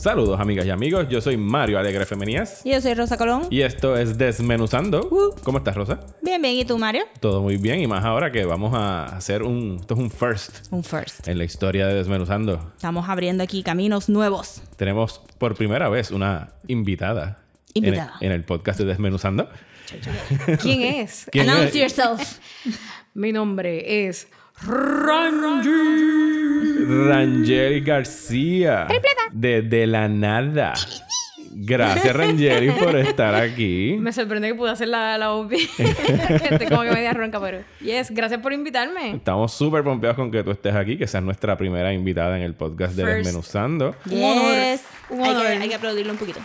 Saludos amigas y amigos, yo soy Mario Alegre Femenías Y yo soy Rosa Colón. y esto es Desmenuzando. Uh. ¿Cómo estás Rosa? Bien, bien. ¿Y tú, Mario? Todo muy bien y más ahora que vamos a hacer un... Esto es un first Un first. en la historia de Desmenuzando. Estamos abriendo aquí caminos nuevos. Tenemos por primera vez una invitada. en el- Invitada. En el, podcast de Desmenuzando. ¿Quién es? ¿Quién Announce es? yourself. Mi nombre es Rangeli García. De De la Nada. Gracias Rangeli por estar aquí. Me sorprende que pude hacer la, la. Estoy como que media ronca, pero... Yes, gracias por invitarme. Estamos súper pompeados con que tú estés aquí, que seas nuestra primera invitada en el podcast de First. Desmenuzando. Un honor. Yes. Hay, que, hay que aplaudirlo un poquito.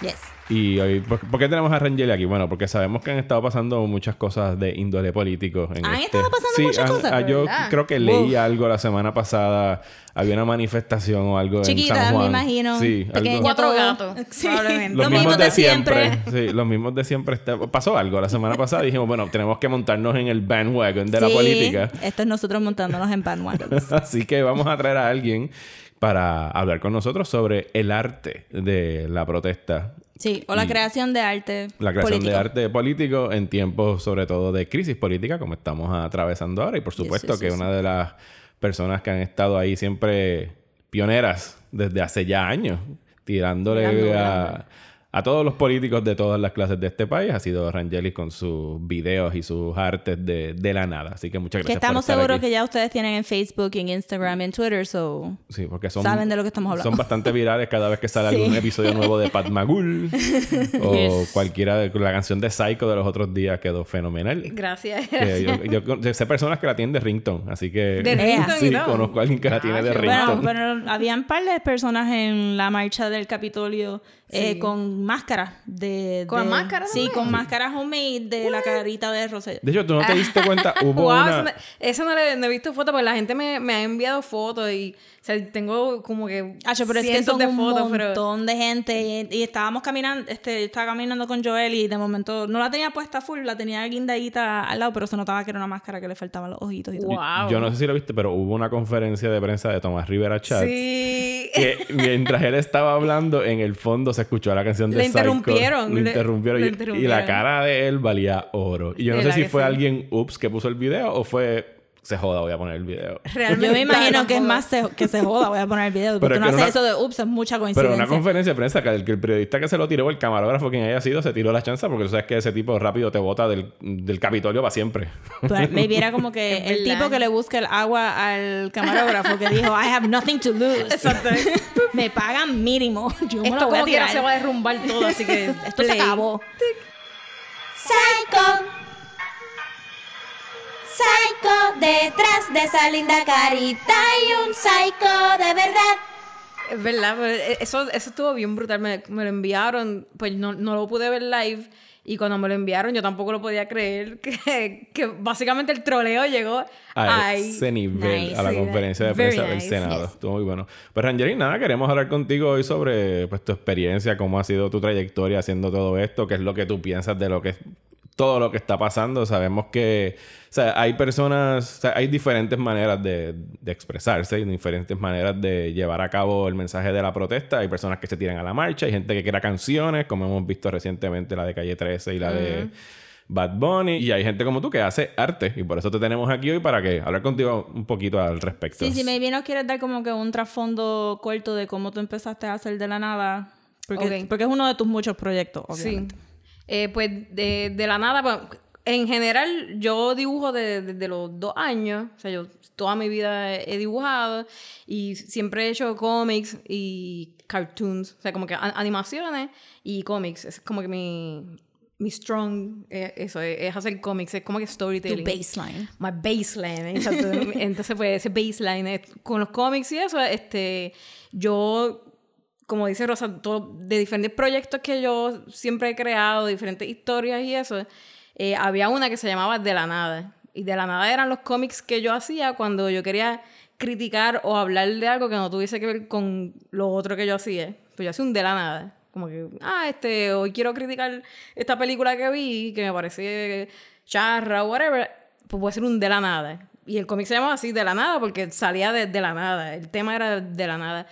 Yes. Y hoy, ¿por, por qué tenemos a Rangeli aquí? Bueno, porque sabemos que han estado pasando muchas cosas de índole político. En ¿Han este- estado pasando Sí, muchas han- cosas? ah, yo ¿Verdad? creo que leí algo la semana pasada. Había una manifestación o algo en Chiquita, San Juan. me imagino. Sí, Pequeño. Cuatro gatos, Sí. probablemente. Los Lo mismos mismo de siempre. Sí, los mismos de siempre. Está- Pasó algo la semana pasada. Dijimos, bueno, tenemos que montarnos en el bandwagon de la Sí, política. Esto es nosotros montándonos en bandwagons. Así que vamos a traer a alguien para hablar con nosotros sobre el arte de la protesta Sí, o la Y- creación de arte La creación político. de arte político en tiempos, sobre todo, de crisis política, como estamos atravesando ahora. Y por supuesto que una de las personas que han estado ahí siempre pioneras desde hace ya años, tirándole Mirando, a, a todos los políticos de todas las clases de este país, ha sido Rangelis con sus videos y sus artes de, de la nada. Así que muchas Que gracias por estamos estar seguros aquí. que ya ustedes tienen en Facebook, en Instagram, en Twitter, so... Sí, porque son, Saben de lo que estamos hablando. Son bastante virales cada vez que sale Sí. algún episodio nuevo de Pat Magul o Yes. cualquiera de la canción de Psycho de los otros días quedó fenomenal. Gracias. Que yo, yo yo sé personas que la tienen de ringtone, así que De ringtone sí, todo. conozco a alguien que la tiene de Ah, ringtone. Bueno, pero habían un par de personas en la marcha del Capitolio eh, con máscaras de... ¿Con de- máscaras Sí, con máscaras homemade de la carita de Rosé. De hecho, tú no te diste cuenta, hubo Wow, una... eso, no- eso no, le, no he visto fotos, porque la gente me, me ha enviado fotos y o sea, tengo como que Acho, pero es que cientos son de un fotos, pero montón de gente y, y estábamos caminando, este, yo estaba caminando con Joel y de momento no la tenía puesta full, la tenía guindadita al lado, pero se notaba que era una máscara que le faltaban los ojitos y todo. wow. Yo no sé si lo viste, pero hubo una conferencia de prensa de Tomás Rivera Chat. Sí. Que mientras él estaba hablando, en el fondo se escuchó la canción de Le interrumpieron, le- interrumpieron. lo y- Y, la interrumpieron. cara de él valía oro. Y yo no sé si fue sí. alguien, ups, que puso el video o fue, se joda, voy a poner el video. Realmente Yo me imagino que es más se- que se joda, voy a poner el video, porque Pero no que hace una- eso de ups, es mucha Pero coincidencia. una conferencia de prensa que el, que el periodista que se lo tiró, el camarógrafo, quien haya sido, se tiró la chanza porque tú sabes que ese tipo rápido te bota del, del Capitolio para siempre. Pero maybe era como que el tipo que le busca el agua al camarógrafo que dijo, I have nothing to lose. Exacto. me pagan mínimo. Yo me Esto lo voy a como tirar. se va a derrumbar todo, así que Esto se play. acabó. Psycho. Psycho, detrás de esa linda carita hay un psycho de verdad. Es verdad, pero eso, eso estuvo bien brutal. Me, me lo enviaron, pues no, no lo pude ver live. Y cuando me lo enviaron, yo tampoco lo podía creer. Que, que básicamente el troleo llegó A ahí. ese nivel, Nice. a la Sí, conferencia de very prensa del Senado. yes. Estuvo muy bueno. Pues Rangeli, nada, queremos hablar contigo hoy sobre pues, tu experiencia, cómo ha sido tu trayectoria haciendo todo esto, qué es lo que tú piensas de lo que todo lo que está pasando. Sabemos que o sea, hay personas, o sea, hay diferentes maneras de, de expresarse, hay diferentes maneras de llevar a cabo el mensaje de la protesta. Hay personas que se tiran a la marcha, hay gente que crea canciones, como hemos visto recientemente la de Calle 13 y la de Bad Bunny. Y hay gente como tú que hace arte. Y por eso te tenemos aquí hoy para que hablar contigo un poquito al respecto. Sí, sí, maybe nos quieres dar como que un trasfondo corto de cómo tú empezaste a hacer de la nada. Porque, es uno de tus muchos proyectos, Sí. Eh, pues de, de la nada, pues, en general, yo dibujo desde de, de los dos años. O sea, yo toda mi vida he dibujado y siempre he hecho cómics y cartoons. O sea, como que animaciones y cómics. Es como que mi, mi strong, eh, eso, es, hacer cómics. Es como que Tu storytelling. baseline. My baseline, exacto. Entonces, pues, ese baseline, con los cómics y eso, este, yo como dice Rosa, todo, de diferentes proyectos que yo siempre he creado, diferentes historias y eso, eh, había una que se llamaba De la Nada. Y De la Nada eran los cómics que yo hacía cuando yo quería criticar o hablar de algo que no tuviese que ver con lo otro que yo hacía. Pues yo hacía un De la Nada. Como que, ah, este, hoy quiero criticar esta película que vi, que me parece charra o whatever, pues voy a hacer un De la Nada. Y el cómic se llamaba así, De la Nada, porque salía de, de la nada. El tema era de la nada.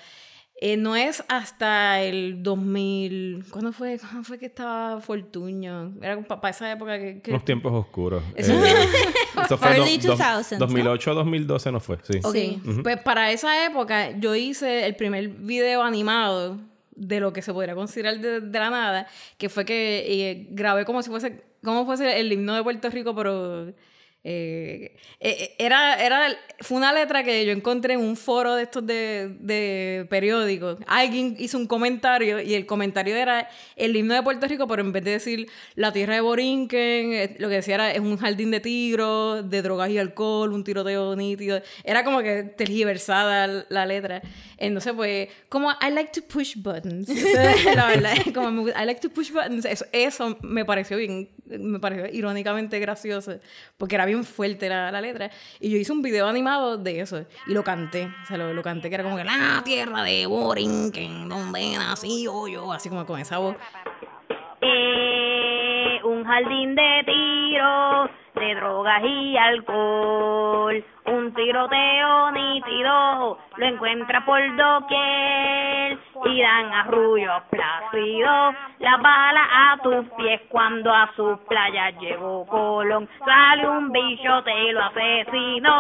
Eh, no es hasta el 2000. ¿Cuándo fue, ¿Cuándo fue que estaba Fortuño? Era para esa época que. que- Unos tiempos oscuros. Eso- Eh, eso fue Early do- dos- 2000s, ¿no? 2008 2012 no fue, sí. Sí. Pues para esa época yo hice el primer video animado de lo que se podría considerar de, de la nada, que fue que eh, grabé como si fuese, como fuese el himno de Puerto Rico, pero eh, eh, era, era, fue una letra que yo encontré en un foro de estos de, de periódicos. Alguien hizo un comentario y el comentario era el himno de Puerto Rico, pero en vez de decir la tierra de Borinquen, eh, lo que decía era es un jardín de tigros, de drogas y alcohol, un tiroteo nítido. Era como que tergiversada la letra. Entonces, pues, como I like to push buttons. la verdad, como I like to push buttons. Eso, eso me pareció bien, me pareció irónicamente gracioso, porque era bien fuerte la, la letra. Y yo hice un video animado de eso y lo canté. O sea, lo, lo canté que era como que la tierra de Borinquen, donde nací yo, yo, así como con esa voz. Eh, un jardín de tiros, de drogas y alcohol. Un tiroteo nítido, lo encuentra por doquier. Y dan arrullos plácidos, la bala a tus pies cuando a sus playas llegó Colón. Sale un bicho, te lo asesinó.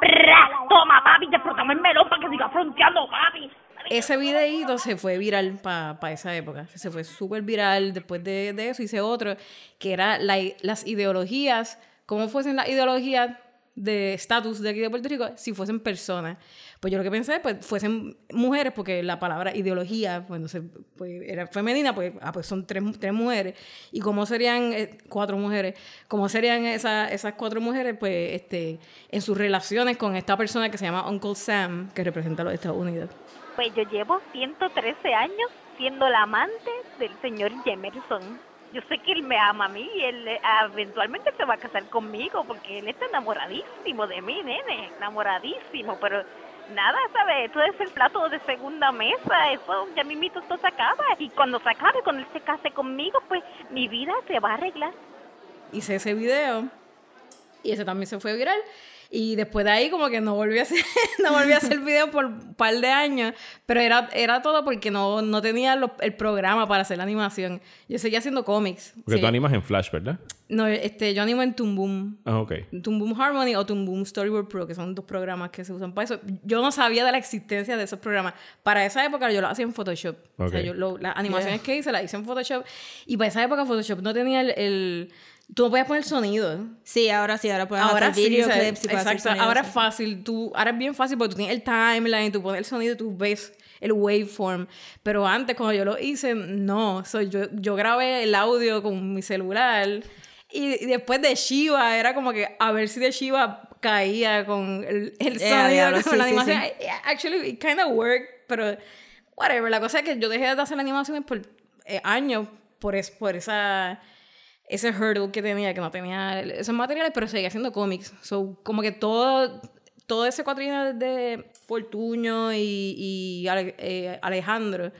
¡Pra! Toma, papi, te explotamos el melón para que siga fronteando, papi. Ese videíto se fue viral para esa época. Se fue súper viral. Después de, de eso hice otro, que era la- las ideologías, cómo fuesen las ideologías de estatus de aquí de Puerto Rico si fuesen personas. Pues yo lo que pensé, pues fuesen mujeres, porque la palabra ideología, pues, entonces, pues era femenina, pues, ah, pues son tres, tres mujeres. ¿Y cómo serían eh, cuatro mujeres? ¿Cómo serían esa- esas cuatro mujeres, pues, este, en sus relaciones con esta persona que se llama Uncle Sam, que representa a los Estados Unidos? Pues yo llevo 113 años siendo la amante del señor Jemerson. Yo sé que él me ama a mí y él eh, eventualmente se va a casar conmigo porque él está enamoradísimo de mí, nene, enamoradísimo, pero nada, ¿sabes? Eso es el plato de segunda mesa, eso ya mismito esto se acaba. Y cuando se acabe, cuando él se case conmigo, pues mi vida se va a arreglar. hice ese video y ese también se fue viral. Y después de ahí como que no volví a hacer, no volví a hacer video por un par de años, pero era, era todo porque no, no tenía lo- el programa para hacer la animación. Yo seguía haciendo cómics. Porque Sí. tú animas en Flash, ¿verdad? No, este, yo animo en Toon Boom. Ah, ok. Toon Boom Harmony o Toon Boom Storyboard Pro, que son dos programas que se usan para eso. Yo no sabía de la existencia de esos programas. Para esa época yo lo hacía en Photoshop. O sea, yo lo- las animaciones que hice las hice en Photoshop. Y para esa época Photoshop no tenía el... el- tú no podías poner sonido. Sí, ahora sí, ahora puedes Ahora hacer sí, o sea, videoclips y puedes hacer exacto. sonidos, Ahora es fácil. Tú, ahora es bien fácil porque tú tienes el timeline, tú pones el sonido, tú ves el waveform. Pero antes, cuando yo lo hice, no. So, yo, yo grabé el audio con mi celular. Y, y después de Shiva, era como que a ver si de Shiva caía con el, el Yeah, sonido, diablo, con sí, la animación. sí. Yeah, Actually, it kind of worked, pero whatever. La cosa es que yo dejé de hacer animaciones por eh, años por, es, por esa ese hurdle que tenía, que no tenía esos materiales, pero seguía haciendo cómics. So, como que todo, todo ese cuatrino de Fortuño y, y Ale- eh, Alejandro,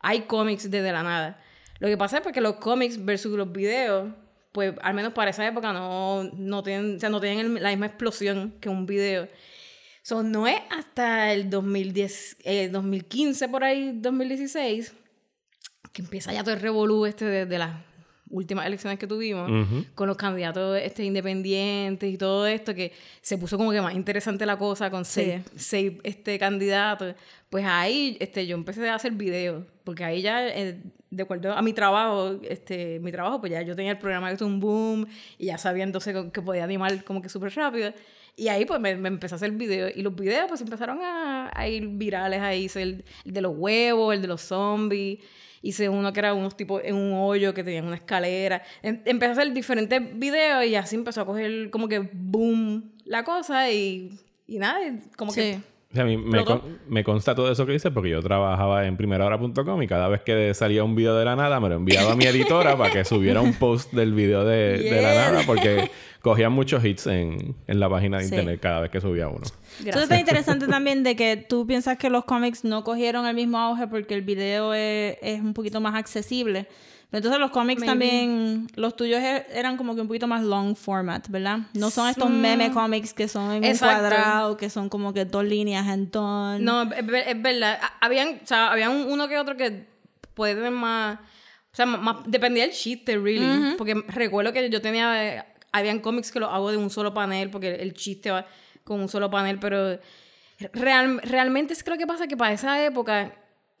hay cómics desde la nada. Lo que pasa es porque los cómics versus los videos, pues al menos para esa época no, no tienen, o sea, no tienen el- la misma explosión que un video. So, no es hasta el 2010, eh, 2015, por ahí, 2016, que empieza ya todo el revolú este de, de las últimas elecciones que tuvimos, con los candidatos este, independientes y todo esto, que se puso como que más interesante la cosa con seis, seis, este, candidatos. Pues ahí este, yo empecé a hacer videos, porque ahí ya, eh, de acuerdo a mi trabajo, este, mi trabajo, pues ya yo tenía el programa que es un boom, y ya sabía entonces que podía animar como que súper rápido. Y ahí pues me, me empecé a hacer videos. Y los videos pues empezaron a, a ir virales ahí. Hice el, el de los huevos, el de los zombies. Hice uno que era unos tipos en un hoyo que tenían una escalera. Em- empecé a hacer diferentes videos y así empezó a coger como que boom la cosa y, y nada, como que. O sea, a mí me, con- me consta todo eso que dices porque yo trabajaba en primerahora.com y cada vez que salía un video de la nada me lo enviaba a mi editora para que subiera un post del video de, de la nada porque cogían muchos hits en, en la página de Sí. internet cada vez que subía uno. Entonces está interesante también de que tú piensas que los cómics no cogieron el mismo auge porque el video es, es un poquito más accesible. Entonces los cómics Maybe. también, los tuyos er- eran como que un poquito más long format, ¿verdad? No son estos Mm. meme cómics que son en Exacto. un cuadrado, que son como que dos líneas en tono. No, es, es verdad. Ha- Habían, o sea, habían uno que otro que puede tener más. O sea, más, más- dependía del chiste, really. Porque recuerdo que yo tenía. eh, habían cómics que los hago de un solo panel, porque el chiste va con un solo panel, pero. Real, realmente es que lo que pasa que para esa época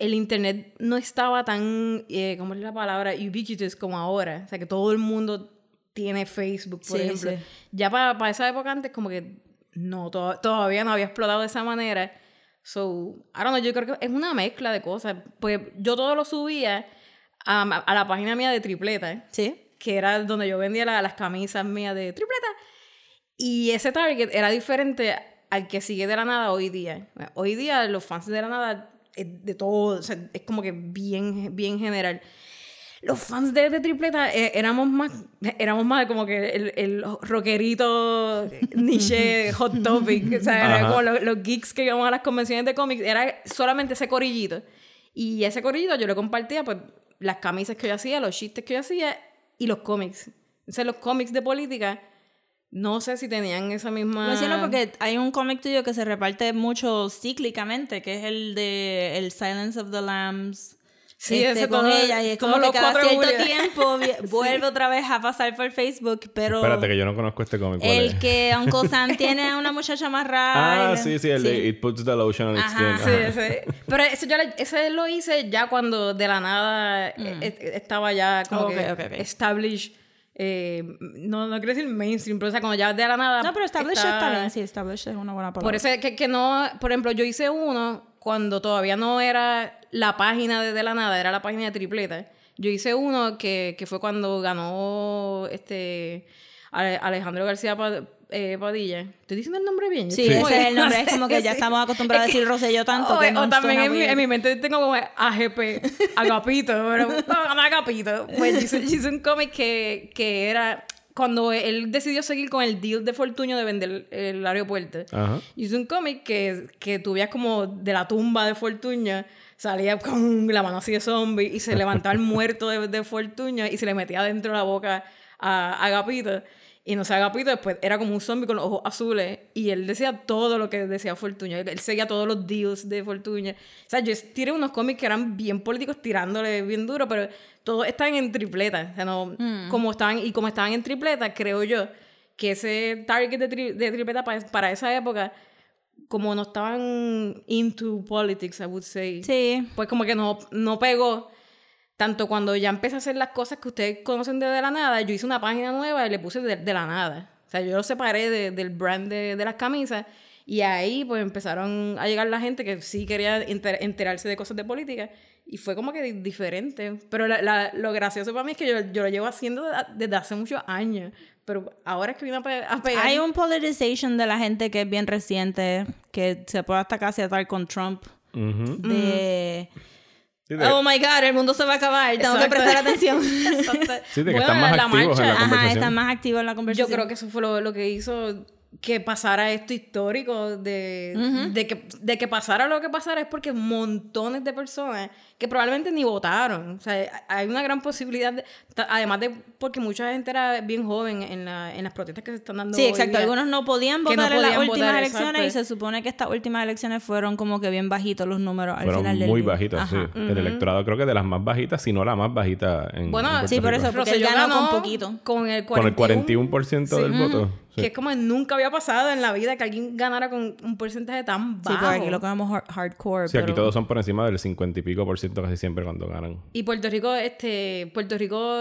el internet no estaba tan, eh, ¿cómo es la palabra? Ubiquitous como ahora. O sea, que todo el mundo tiene Facebook, por Sí, ejemplo. sí. Ya para, para esa época antes como que no, to- todavía no había explotado de esa manera. So, I don't know, yo creo que es una mezcla de cosas. Pues yo todo lo subía a, a la página mía de tripleta, Sí. que era donde yo vendía la- las camisas mías de tripleta. Y ese target era diferente al que sigue de la nada hoy día. Hoy día los fans de la nada es de todo, o sea, es como que bien, bien general. Los fans de, de Tripleta eh, éramos más, éramos más como que el, el rockerito niche hot topic, o sea, era como los, los geeks que íbamos a las convenciones de cómics, era solamente ese corillito. Y ese corillito yo le compartía pues las camisas que yo hacía, los chistes que yo hacía y los cómics. Entonces los cómics de política, no sé si tenían esa misma... Lo menciono porque hay un cómic tuyo que se reparte mucho cíclicamente, que es el de El Silence of the Lambs. Sí, este, ese con todo- ella y es como que los cada cierto tiempo vuelve otra vez a pasar por Facebook, pero Espérate que yo no conozco este cómic. ¿cuál el es? que Uncle Sam tiene a una muchacha más rara. Ah, sí, sí, el de It Puts the Lotion on Its Ajá. Skin. Sí, ese. Pero ese, yo le- ese lo hice ya cuando de la nada eh, eh, estaba ya como Mm. Ok, que ok, ok. established. Eh, no, no quiero decir mainstream, pero o sea, cuando ya de la nada. No, pero Established está- está bien, sí, Established es una buena palabra. Por eso es que, que no, por ejemplo, yo hice uno cuando todavía no era la página de, de la nada, era la página de tripleta. Yo hice uno que, que fue cuando ganó este Ale- Alejandro García eh, Padilla. ¿Estoy diciendo el nombre bien? Sí, Yo ese es el no nombre, es como que ya sí. estamos acostumbrados a Es que- decir Rosselló tanto o, que no o también en mi, en mi mente tengo como AGP, Agapito, pero no, Agapito. Pues hice, hice un cómic que, que era cuando él decidió seguir con el deal de Fortuño de vender el, aeropuerto. Ajá. Hice un cómic que, que tú veías como de la tumba de Fortuño salía con la mano así de zombie y se levantaba el muerto de, de Fortuño y se le metía dentro de la boca a, a Agapito. Y no sé, Agapito después era como un zombie con los ojos azules y él decía todo lo que decía Fortuño. Él, seguía todos los deals de Fortuño. O sea, yo tiré unos cómics que eran bien políticos tirándole bien duro, pero todos estaban en tripleta. O sea, no, como estaban, y como estaban en tripleta, creo yo que ese target de, tri- de tripleta para, para esa época, como no estaban into politics, I would say, Sí. pues como que no, no pegó. Tanto cuando ya empecé a hacer las cosas que ustedes conocen de, de la nada, yo hice una página nueva y le puse de, de la nada. O sea, yo lo separé de- del brand de, de las camisas y ahí pues empezaron a llegar la gente que sí quería enter- enterarse de cosas de política y fue como que di- diferente. Pero la- la- lo gracioso para mí es que yo, yo lo llevo haciendo de- desde hace muchos años, pero ahora es que vino a, pe- a pegar. Hay un politicization de la gente que es bien reciente, que se puede hasta casi atar con Trump. Ujú. De. Sí, de- Oh my god, el mundo se va a acabar, tengo que Exacto. prestar atención. Exacto. Sí, de que Bueno, están más la activos en la marcha- Ajá, conversación. están más activos en la Yo conversación. creo que eso fue lo, lo que hizo que pasara esto histórico, de, de, que, de que pasara lo que pasara es porque montones de personas que probablemente ni votaron. O sea, hay una gran posibilidad, de- además de porque mucha gente era bien joven en, la, en las protestas que se están dando. Sí, hoy exacto. día. Algunos no podían no votar en las últimas votar, elecciones y se supone que estas últimas elecciones fueron como que bien bajitos los números al Fueron final del muy Ajá. sí. El electorado creo que de las más bajitas, si no la más bajita en, Bueno, en sí, por Rico. eso, porque él ganó con poquito. Con el 41%, Con el 41% del voto. Sí. Que es como nunca había pasado en la vida que alguien ganara con un porcentaje tan Sí, bajo. porque aquí lo cogemos hard- hardcore. Sí, aquí todos son por encima del 50 y pico por ciento casi siempre cuando ganan. Y Puerto Rico, este, Puerto Rico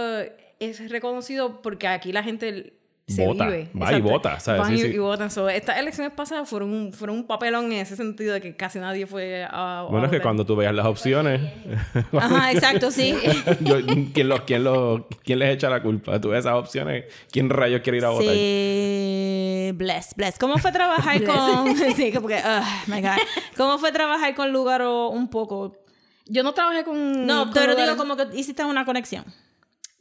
es reconocido porque aquí la gente se Vota, vive. va y vota, ¿sabes? Van Sí, y, sí. y votan. So, estas elecciones pasadas fueron un, fueron un papelón en ese sentido de que casi nadie fue a, a Bueno, es que cuando tú veas las opciones, Ajá, exacto, sí. yo- ¿quién, los, quién, los, ¿quién les echa la culpa? Tú ves esas opciones, ¿quién rayos quiere ir a votar? Sí, bless, bless. ¿Cómo fue trabajar con... sí, que porque, oh my God. ¿Cómo fue trabajar con Lugaro un poco? Yo no trabajé con. No, con pero Lugaro. digo como que hiciste una conexión.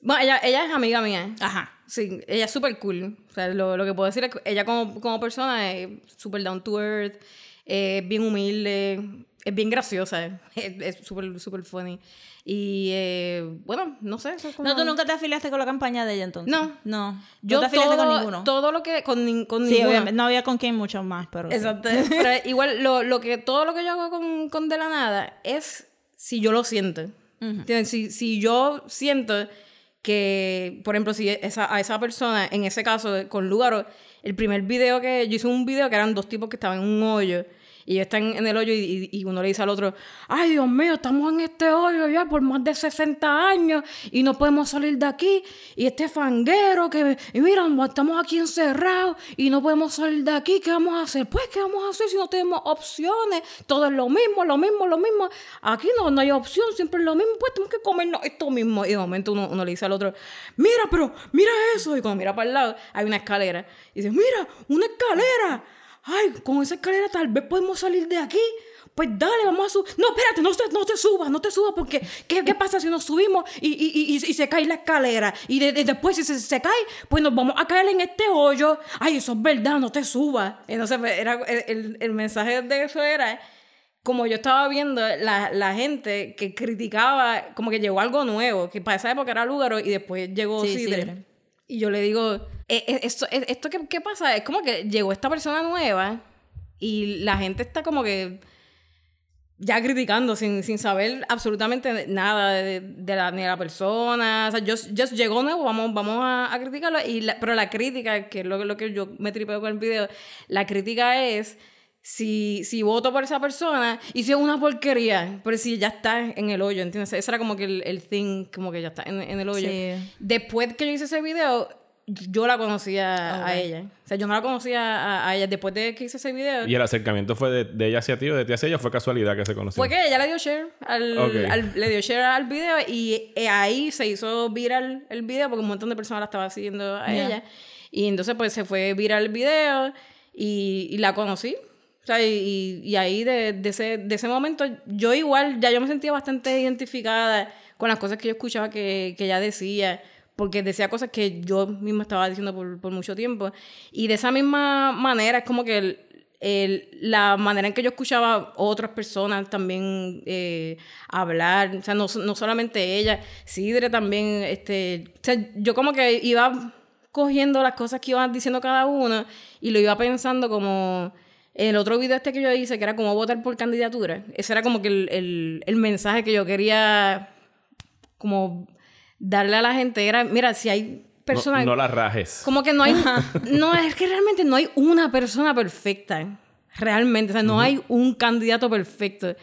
Bueno, ella, ella es amiga mía. Ajá. Sí, ella es súper cool. O sea, lo, lo que puedo decir es que ella como, como persona es súper down to earth, es bien humilde, es bien graciosa, es súper, súper funny. Y eh, bueno, no sé. Eso es como... No, tú nunca te afiliaste con la campaña de ella entonces. No. No. Yo no te afiliaste todo, con ninguno. todo lo que... Con, con sí, obviamente. No había con quién mucho más, pero. sí. Exacto. Pero igual, lo, lo que, todo lo que yo hago con, con De la Nada es si yo lo siento. ¿Entiendes? Si, si yo siento que, por ejemplo, si esa, a esa persona, en ese caso con Lugaro, el primer video que yo hice un video que eran dos tipos que estaban en un hoyo y están en el hoyo y, y- y uno le dice al otro, ay Dios mío, estamos en este hoyo ya por más de 60 años y no podemos salir de aquí y este fanguero que, y mira, estamos aquí encerrados y no podemos salir de aquí, ¿qué vamos a hacer? Pues, ¿qué vamos a hacer si no tenemos opciones? Todo es lo mismo, lo mismo, lo mismo. Aquí no, no hay opción, siempre es lo mismo, pues tenemos que comernos esto mismo. Y de momento uno, uno le dice al otro, mira, pero mira eso. Y cuando mira para el lado, hay una escalera. Y dice, mira, una escalera. Ay, con esa escalera tal vez podemos salir de aquí. Pues dale, vamos a subir. No, espérate, no te, no te subas, no te subas, porque ¿qué, qué pasa si nos subimos y, y, y, se cae la escalera? Y de- de- después, si se, se cae, pues nos vamos a caer en este hoyo. Ay, eso es verdad, no te subas. Entonces, pues, era, el, el- mensaje de eso era como yo estaba viendo la, la gente que criticaba, como que llegó algo nuevo, que para esa época era Lúgaro y después llegó Sí. Y yo le digo, "Eh, eh, esto, eh, esto ¿qué, qué pasa? Es como que llegó esta persona nueva y la gente está como que ya criticando sin, sin saber absolutamente nada de, de la, ni la persona. O sea, just, just llegó nuevo, vamos, vamos a, a criticarlo. Y la- pero la crítica, que es lo, lo que yo me tripeo con el video, la crítica es si, si voto por esa persona y si es una porquería, pero si ya está en el hoyo, ¿entiendes? Ese era como que el, el thing, como que ya está en, en el hoyo. Sí. Después que yo hice ese video, yo la conocía a ella. O sea, yo no la conocía a, a ella. Después de que hice ese video, Y el acercamiento fue de, de ella hacia ti o de ti hacia ella, fue casualidad que se conocieron. fue que ella le dio share al, Ok. al- le dio share al video y eh, ahí se hizo viral el video porque un montón de personas la estaban siguiendo a Yeah. ella. Y entonces pues se fue viral el video y, y la conocí. O sea, y, y ahí de, de ese, de ese momento yo igual, ya yo me sentía bastante identificada con las cosas que yo escuchaba que, que ella decía, porque decía cosas que yo misma estaba diciendo por, por mucho tiempo. Y de esa misma manera es como que el, el- la manera en que yo escuchaba otras personas también eh, hablar, o sea, no, no solamente ella, Sidre también, este, o sea, yo como que iba cogiendo las cosas que iban diciendo cada uno y lo iba pensando como el otro video este que yo hice, que era como votar por candidatura, ese era como que el, el, el mensaje que yo quería como darle a la gente, era, mira, si hay No, personas... no la rajes. Como que no hay. no, es que realmente no hay una persona perfecta. Realmente. O sea, no hay un candidato perfecto.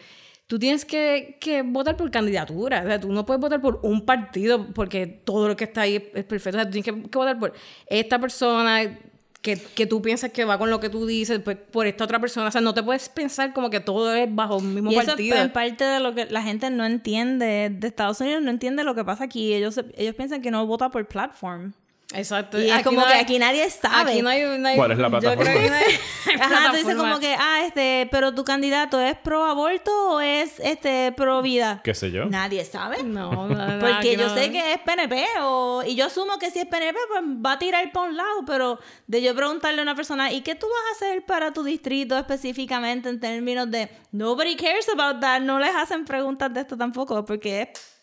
Tú tienes que, que votar por candidatura. O sea, tú no puedes votar por un partido porque todo lo que está ahí es, es perfecto. O sea, tú tienes que, que votar por esta persona que, que tú piensas que va con lo que tú dices, pues por esta otra persona. O sea, no te puedes pensar como que todo es bajo un mismo Y eso partido. es en parte de lo que la gente no entiende de Estados Unidos, no entiende lo que pasa aquí. Ellos, ellos piensan que no vota por platform. Exacto. Y es como no que hay- aquí nadie sabe. Aquí no hay, no hay- ¿Cuál es la yo creo plataforma? que no hay- Ajá, tú dices plataforma. como que, ah, este, pero tu candidato es pro aborto o es este pro vida. ¿Qué sé yo? Nadie sabe. No, no, no, Porque yo no. sé que es PNP o, y yo asumo que si es PNP pues va a tirar para un lado, pero de yo preguntarle a una persona, ¿y qué tú vas a hacer para tu distrito específicamente en términos de nobody cares about that? No les hacen preguntas de esto tampoco porque es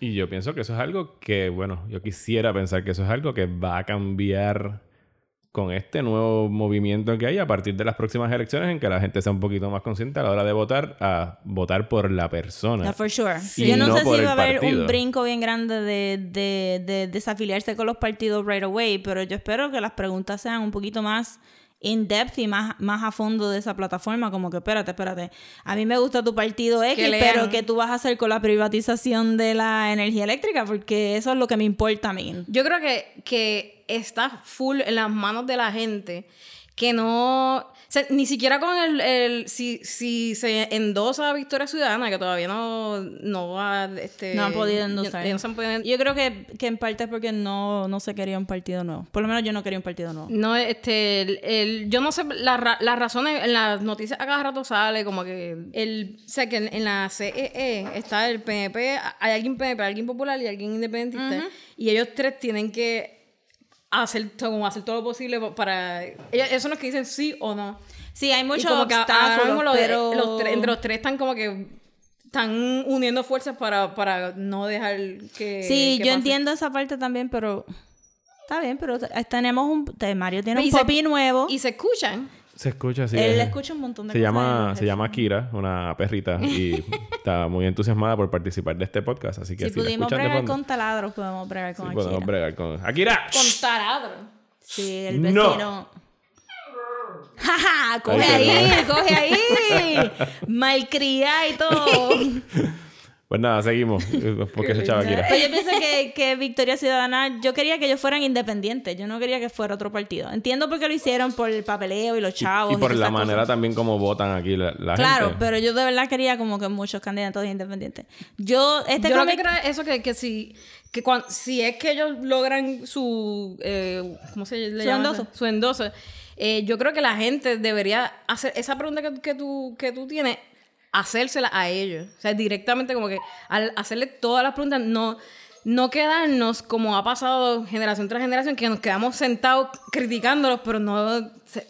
Y yo pienso que eso es algo que, bueno, yo quisiera pensar que eso es algo que va a cambiar con este nuevo movimiento que hay a partir de las próximas elecciones en que la gente sea un poquito más consciente a la hora de votar, a votar por la persona. Yeah, for sure. Y Yo no, no sé por si va a haber partido. un brinco bien grande de, de, de desafiliarse con los partidos right away, pero yo espero que las preguntas sean un poquito más in depth y más, más a fondo de esa plataforma, como que espérate, espérate, a mí me gusta tu partido X, Que pero ¿qué tú vas a hacer con la privatización de la energía eléctrica? Porque eso es lo que me importa a mí. Yo creo que, que está full en las manos de la gente que no... o sea, ni siquiera con el... el- si, si se endosa Victoria Ciudadana, que todavía no, no ha... Este, No han podido endosar. no podido- Yo creo que, que en parte es porque no, no se quería un partido nuevo. Por lo menos yo no quería un partido nuevo. No, este, el, el- yo no sé, la las razones, en las noticias a cada rato sale como que, el, o sea, que en, en la CEE está el PNP, hay alguien PNP, alguien popular y alguien independentista, y ellos tres tienen que hacer, todo- como hacer todo lo posible para, esos son los que dicen sí o no. Sí, hay muchos obstáculos, los tres- entre los tres están como que, están uniendo fuerzas para, para no dejar que... Sí, que yo pase. entiendo esa parte también, pero... Está bien, pero tenemos un... Mario tiene un popi nuevo. Y se escuchan. Se escucha así. Él escucha un montón de se cosas llama, se llama Kira, una perrita, y está muy entusiasmada por participar de este podcast. Así que Si pudimos bregar fondo, con taladros, podemos bregar con sí, Akira. podemos bregar con ¡Akira! Con taladro. Sí, el No. vecino. ¡Jaja! ¡Coge ahí! ¡Coge ahí! Malcriada y todo. Pues nada, seguimos. Porque se echaba Akira. Pues yo pienso que, que Victoria Ciudadana, yo quería que ellos fueran independientes, yo no quería que fuera otro partido. Entiendo por qué lo hicieron, por el papeleo y los chavos. Y por todas la manera cosas. también como votan aquí la, la Claro, gente. pero yo de verdad quería como que muchos candidatos independientes. Yo, este yo lo que creo es eso que, que si que cuan- si es que ellos logran su eh, ¿cómo se le Su llama? endoso. su endoso eh, yo creo que la gente debería hacer esa pregunta que, que tú que tú tienes hacérsela a ellos o sea directamente como que al hacerle todas las preguntas no no quedarnos como ha pasado generación tras generación que nos quedamos sentados criticándolos pero no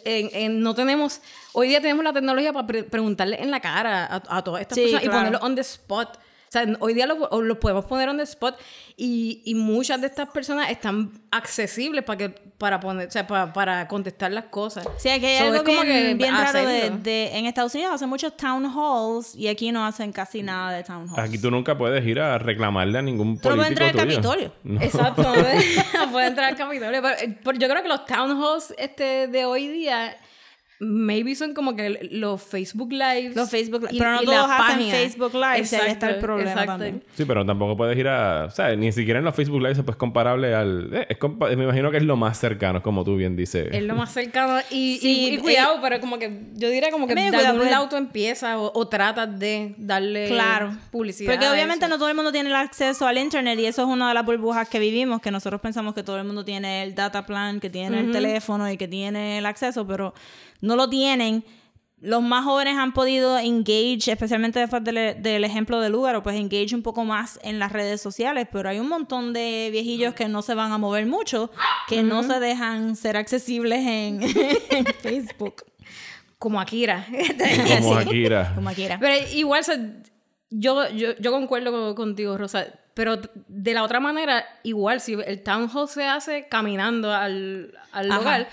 en- en- no tenemos hoy día tenemos la tecnología para pre- preguntarle en la cara a, a todas estas Sí, personas y claro. ponerlos on the spot sea, hoy día los los podemos poner on the spot y, y muchas de estas personas están accesibles para que para poner, o sea, para, para contestar las cosas. Sí, aquí hay So, algo es como bien, que bien raro de, de- En Estados Unidos hacen muchos town halls y aquí no hacen casi nada de town halls. Aquí tú nunca puedes ir a reclamarle a ningún Tú no político puedes entrar al. Capitolio. No. Exacto, no puede, no puede entrar al Capitolio. Pero, eh, pero yo creo que los town halls este, de hoy día, maybe son como que los Facebook Lives. Los Facebook Live. y- Pero no y todos hacen página. Facebook Lives, y ahí está el Exacto, problema exacto. también. Sí, pero tampoco puedes ir a... O sea, ni siquiera en los Facebook Live es comparable al... eh, es compa- me imagino que es lo más cercano, como tú bien dices. Es lo más cercano. Y, Sí, y- y cuidado, pero como que yo diría como que de algún pues. lado tú empiezas o, o tratas de darle Claro. publicidad. Porque obviamente no todo el mundo tiene el acceso al internet y eso es una de las burbujas que vivimos, que nosotros pensamos que todo el mundo tiene el data plan, que tiene el teléfono y que tiene el acceso, pero no lo tienen. Los más jóvenes han podido engage, especialmente después del, del ejemplo de Lugaro, pues engage un poco más en las redes sociales, pero hay un montón de viejillos que no se van a mover mucho, que no se dejan ser accesibles en, en Facebook. Como Akira. Como. Akira. Como quiera. Pero igual, o sea, yo, yo, yo concuerdo con- contigo, Rosa. Pero de la otra manera, igual, si el town hall se hace caminando al, al Ajá.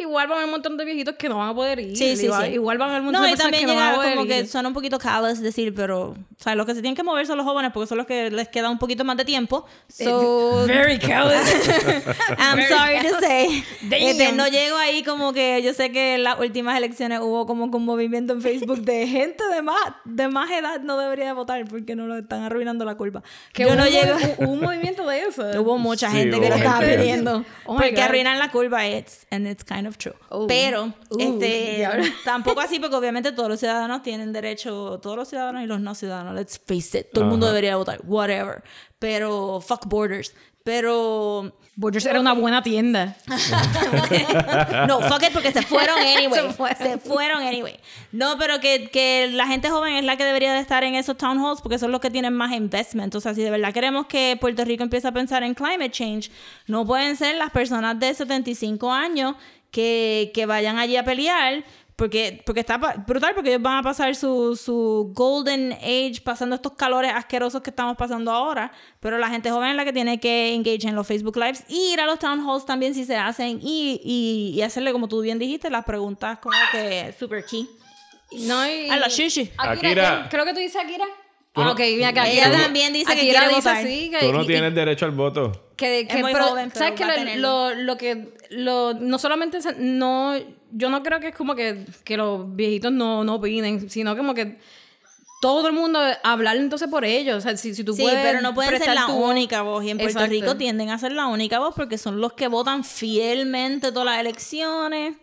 Igual van a haber un montón de viejitos que no van a poder ir. Sí, sí, igual, sí. igual van a haber un montón No, de y personas también que no van a llega poder como que ir. suena un poquito callous decir, pero, o sea, los que se tienen que mover son los jóvenes porque son los que les queda un poquito más de tiempo. So, Very callous. I'm sorry to say. Damn. Este, no llego ahí como que yo sé que en las últimas elecciones hubo como que un movimiento en Facebook de gente de más, de más edad no debería votar porque no lo están arruinando la culpa. que yo hubo, no llego. hubo un movimiento de eso. Hubo mucha Sí, gente que lo estaba pidiendo. Oh porque God. arruinan la curva, it's, and it's kind of true. Oh. Pero, Uh, este, tampoco así, porque obviamente todos los ciudadanos tienen derecho, todos los ciudadanos y los no ciudadanos, let's face it, todo el mundo debería votar, whatever. Pero, fuck borders. Pero, Borders era una buena tienda. no, fuck it, porque se fueron anyway. Se fueron. se fueron anyway. No, pero que, que la gente joven es la que debería de estar en esos town halls porque son los que tienen más investment. O sea, si de verdad queremos que Puerto Rico empiece a pensar en climate change, no pueden ser las personas de 75 años que, que vayan allí a pelear. Porque, porque está brutal, porque ellos van a pasar su, su golden age pasando estos calores asquerosos que estamos pasando ahora. Pero la gente joven es la que tiene que engage en los Facebook Lives y ir a los town halls también si se hacen y, y, y hacerle, como tú bien dijiste, las preguntas como que super key. No, y... A la shishi. Akira, Akira. ¿qué- creo que tú dices Akira. Ah, no- ok, mira que Ella Akira también dice que quiere dice votar. así, que- Tú no y- tienes derecho al voto. Que, que- muy pero, joven, pero ¿sabes que lo, lo, lo que lo, no solamente no yo no creo que es como que, que los viejitos no, no opinen sino como que todo el mundo hablar entonces por ellos o sea si, si tú Sí, puedes pero no pueden ser la tu única voz. Y en Puerto Exacto. Rico tienden a ser la única voz porque son los que votan fielmente todas las elecciones.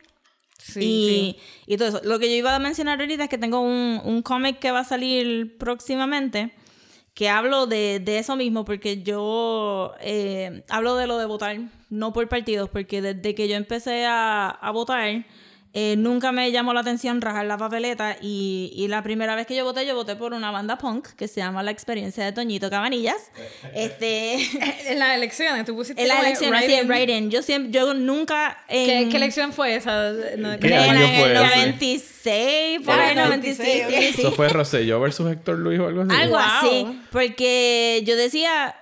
Sí, y, y todo eso. Lo que yo iba a mencionar ahorita es que tengo un, un cómic que va a salir próximamente que hablo de, de eso mismo porque yo eh, hablo de lo de votar, no por partidos, porque desde que yo empecé a, a votar, eh, nunca me llamó la atención rajar la papeleta y, y la primera vez que yo voté, yo voté por una banda punk que se llama La Experiencia de Toñito Cabanillas. Este, En las elecciones, tú pusiste en las elecciones, sí, en write-in. Yo, siempre, yo nunca... ¿Qué, en- qué elección fue esa? No, ¿Qué en año el fue ese? 96, por ahí, 96, 96, sí, sí. Eso fue Rosselló versus Héctor Luis o algo así. Algo Wow. así. Porque yo decía,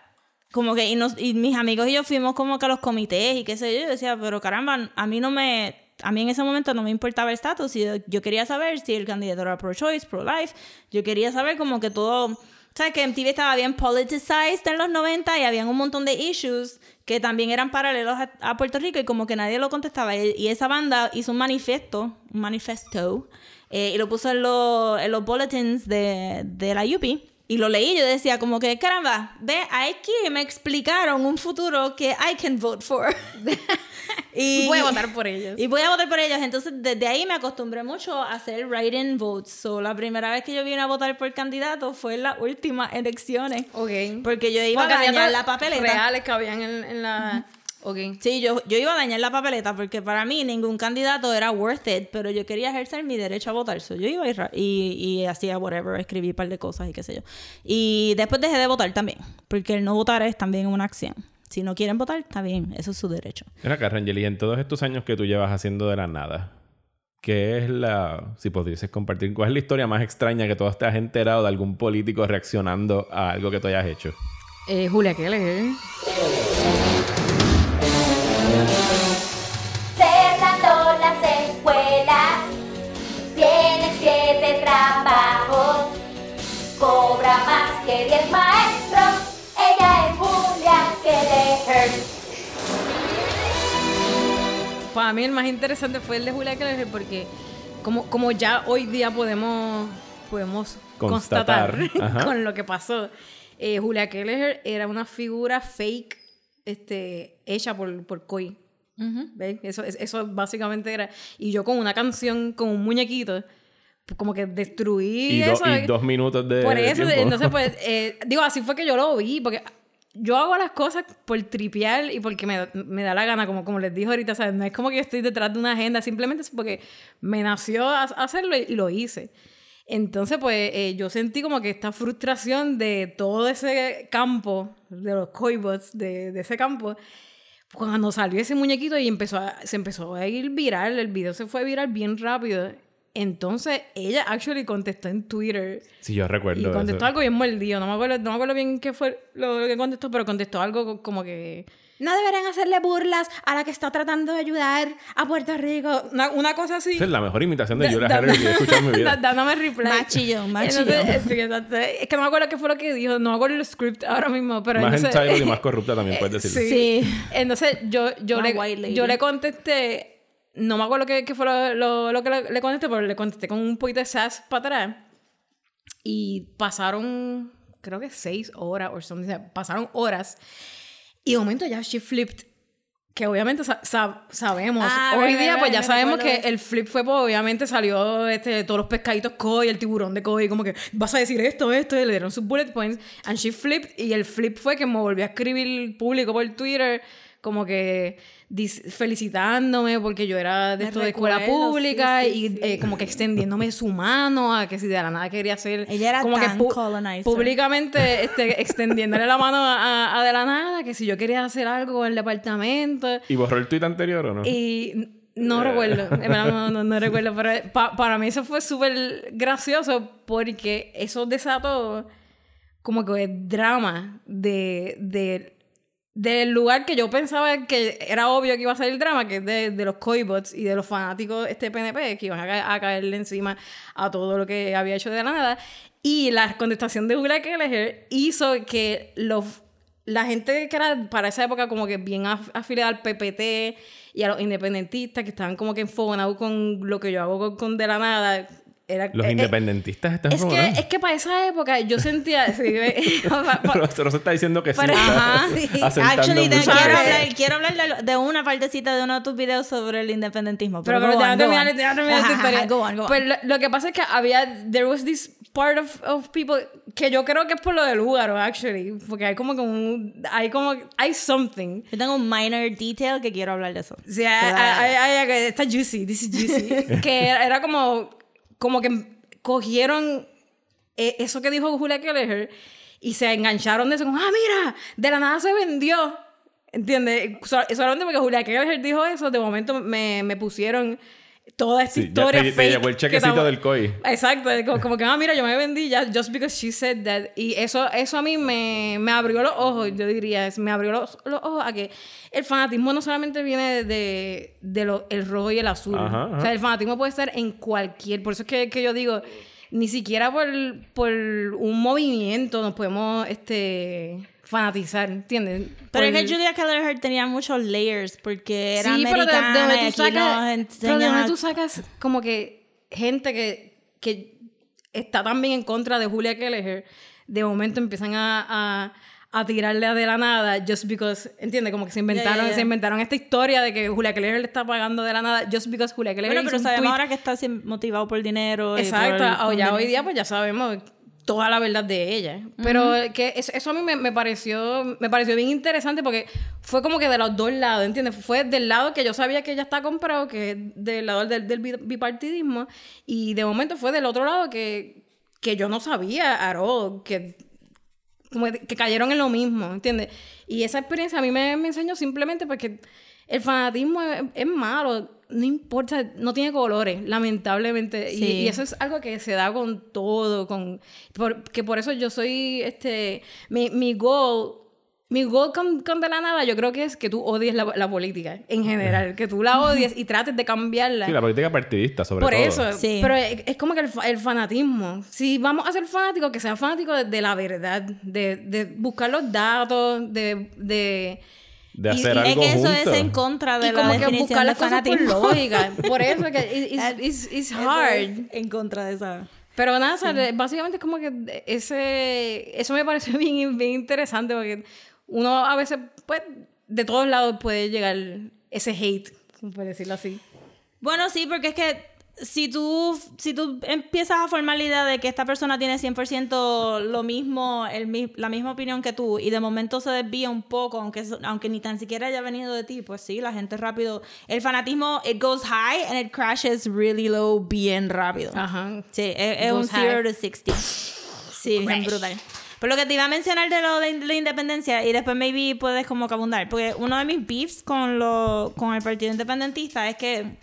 como que, y, nos- y mis amigos y yo fuimos como que a los comités y qué sé yo. Yo decía, pero caramba, a mí no me. A mí en ese momento no me importaba el estatus. Yo, quería saber si el candidato era pro-choice, pro-life. Yo quería saber como que todo. ¿Sabes? Que MTV estaba bien politicized en los 90 y habían un montón de issues que también eran paralelos a, Puerto Rico y como que nadie lo contestaba. Y, esa banda hizo un manifiesto, un manifesto, eh, y lo puso en, los- en los bulletins de, de la UP. Y lo leí yo decía como que, caramba, ve, aquí me explicaron un futuro que I can vote for. y Voy a votar por ellos. Y voy a votar por ellos. Entonces, desde ahí me acostumbré mucho a hacer write-in votes. So, la primera vez que yo vine a votar por candidato fue en las últimas elecciones. Ok. Porque yo iba a candidatos la papeleta. Reales que habían en, en la... Ok. Sí, yo, yo iba a dañar la papeleta porque para mí ningún candidato era worth it, pero yo quería ejercer mi derecho a votar. So, yo iba y, ra- y, y hacía whatever, escribí un par de cosas y qué sé yo. Y después dejé de votar también, porque el no votar es también una acción. Si no quieren votar, está bien, eso es su derecho. Mira acá, Rangel, y en todos estos años que tú llevas haciendo de la nada, ¿qué es la, si podrías compartir, cuál es la historia más extraña que todos te has enterado de algún político reaccionando a algo que tú hayas hecho? Eh, Julia Keller. Para mí el más interesante fue el de Julia Keller porque como, como ya hoy día podemos, podemos Constatar, constatar, con lo que pasó, eh, Julia Keller era una figura fake este, hecha por, por Coy. ¿Ves? Eso, es- eso básicamente era. Y yo con una canción, con un muñequito, como que destruí Y, do- eso. y dos minutos de Por eso, tiempo. entonces, pues, eh, digo, así fue que yo lo vi, porque yo hago las cosas por tripear y porque me, me da la gana, como, como les dije ahorita. No es como que estoy detrás de una agenda, simplemente es porque me nació a- hacerlo y, lo hice. Entonces, pues, eh, yo sentí como que esta frustración de todo ese campo, de los coibots, de, de ese campo, cuando salió ese muñequito y empezó a- se empezó a ir viral, el video se fue viral bien rápido. Entonces, ella actually contestó en Twitter Sí, yo recuerdo y contestó eso. algo bien mordido. No me acuerdo, no me acuerdo bien qué fue lo, lo que contestó, pero contestó algo co- como que. No deberían hacerle burlas a la que está tratando de ayudar a Puerto Rico. Una, una cosa así. Esa es la mejor imitación de Julia Keller que he escuchado en mi da- vida. Dándome reply. Más chillón, más Entonces, chillón. eh. Es que no me acuerdo qué fue lo que dijo. No me acuerdo el script ahora mismo. Pero más entonces, entitled y más corrupta también puedes decirlo. Sí. Sí. Entonces yo, yo, le, yo le contesté, no me acuerdo qué, qué fue lo, lo- lo que le, contesté, pero le contesté con un poquito de sass para atrás. Y pasaron, creo que seis horas o something, pasaron horas. Y de momento ya she flipped. Que obviamente sa- sa- sabemos. Ah, Hoy día, pues ya sabemos que el flip fue, pues obviamente salió este, todos los pescaditos koi, el tiburón de koi, como que vas a decir esto, esto, y le dieron sus bullet points. And she flipped, y el flip fue que me volvió a escribir público por Twitter, como que dis- felicitándome porque yo era de esto de escuela recuerdo, pública sí, sí, y sí. eh, como que extendiéndome su mano a que si de la nada quería hacer Ella era como tan que públicamente este, extendiéndole la mano a, a de la nada que si yo quería hacer algo con el departamento ¿Y borró el tweet anterior o no? y no recuerdo, en verdad no, no, no recuerdo, pero pa- para mí eso fue súper gracioso porque eso desató como que drama de, de- del lugar que yo pensaba que era obvio que iba a ser el drama, que es de, de los coibots y de los fanáticos este PNP, que iban a, ca- a caerle encima a todo lo que había hecho de la nada. Y la contestación de Julia Keller hizo que los la gente que era para esa época como que bien af- afiliada al PPT y a los independentistas que estaban como que enfogonados con lo que yo hago con, con De la Nada, era... Los eh, eh, independentistas están es que, es que para esa época yo sentía... sí, Pero Rosa está diciendo que sí. Pero- ajá, Sí, Actually, te- quiero hablar, quiero hablar de, de una partecita de uno de tus videos sobre el independentismo. Pero, Pero, pero terminar. Pues lo, lo que pasa es que había, there was this part of, of people que yo creo que es por lo del húgaro, actually. Porque hay como que un, hay como, hay something. Yo tengo un minor detail que quiero hablar de eso. Hay- hay- hay- hay- está juicy, this is juicy. que era, era como, como que cogieron eh, eso que dijo Julia Kelleher y se engancharon de eso, ah, mira, de la nada se vendió. ¿Entiendes? Sol- Solamente porque Julia Kelleher dijo eso, de momento me, me pusieron toda esta Sí, ya historia te- te fake llegó el que chequecito del COI. Exacto, como, como que, ah, mira, yo me vendí ya, just because she said that. Y eso, eso a mí me, me abrió los ojos, yo diría, me abrió los, los ojos a que el fanatismo no solamente viene de, de lo- el rojo y el azul. Ajá, ajá. O sea, el fanatismo puede estar en cualquier. Por eso es que, que yo digo, ni siquiera por, por un movimiento nos podemos este, fanatizar, ¿entiendes? Pero Por- es que Julia Kelleher tenía muchos layers porque era sí, pero de, de americana y tú sacas, pero de donde tú sacas como que gente que, que está también en contra de Julia Kelleher, de momento empiezan a, a, a tirarle de la nada just because, ¿entiendes? Como que se inventaron, Ya, ya, ya. se inventaron esta historia de que Julia Kelleher le está pagando de la nada just because Julia Kelleher Bueno, pero sabemos tweet. ahora que está motivado por dinero. y Exacto, por- o ya hoy día pues ya sabemos toda la verdad de ella. Pero que eso, eso a mí me, me pareció me pareció bien interesante porque fue como que de los dos lados, ¿entiendes? Fue del lado que yo sabía que ella está comprado, que es del lado del, del bi- bipartidismo, y de momento fue del otro lado que, que yo no sabía, all, que como que cayeron en lo mismo, ¿entiendes? Y esa experiencia a mí me, me enseñó simplemente porque el fanatismo es, es malo, no importa, no tiene colores, lamentablemente. Y- Sí. Y, eso es algo que se da con todo, con por- que por eso yo soy, este, mi, mi goal... Mi goal con, con De la Nada yo creo que es que tú odies la, la política en general, que tú la odies y trates de cambiarla. Sí, la política partidista, sobre Por todo. eso, Sí. pero es, es como que el, fa- el fanatismo. Si vamos a ser fanáticos, que sea fanático de, de la verdad, de, de buscar los datos, de... de De y- hacer y- Es algo que eso juntos. es en contra de y la como que definición buscar de las cosas por fanatismo. lógica. Por eso que it- it's, it's- it's hard. es en contra de esa. Pero nada, o sea, básicamente es como que ese... Eso me pareció bien, bien interesante porque uno a veces, pues, de todos lados puede llegar ese hate, por decirlo así. Bueno, sí, porque es que si tú, si tú empiezas a formar la idea de que esta persona tiene 100% lo mismo, el, la misma opinión que tú, y de momento se desvía un poco, aunque, aunque ni tan siquiera haya venido de ti, pues sí, la gente rápido. El fanatismo, it goes high and it crashes really low bien rápido. Aja. Sí, es, es un Goes 0 high. to 60. Sí, bien brutal. Pero lo que te iba a mencionar de lo de la independencia, y después maybe puedes como que abundar, porque uno de mis beefs con, lo, con el Partido Independentista es que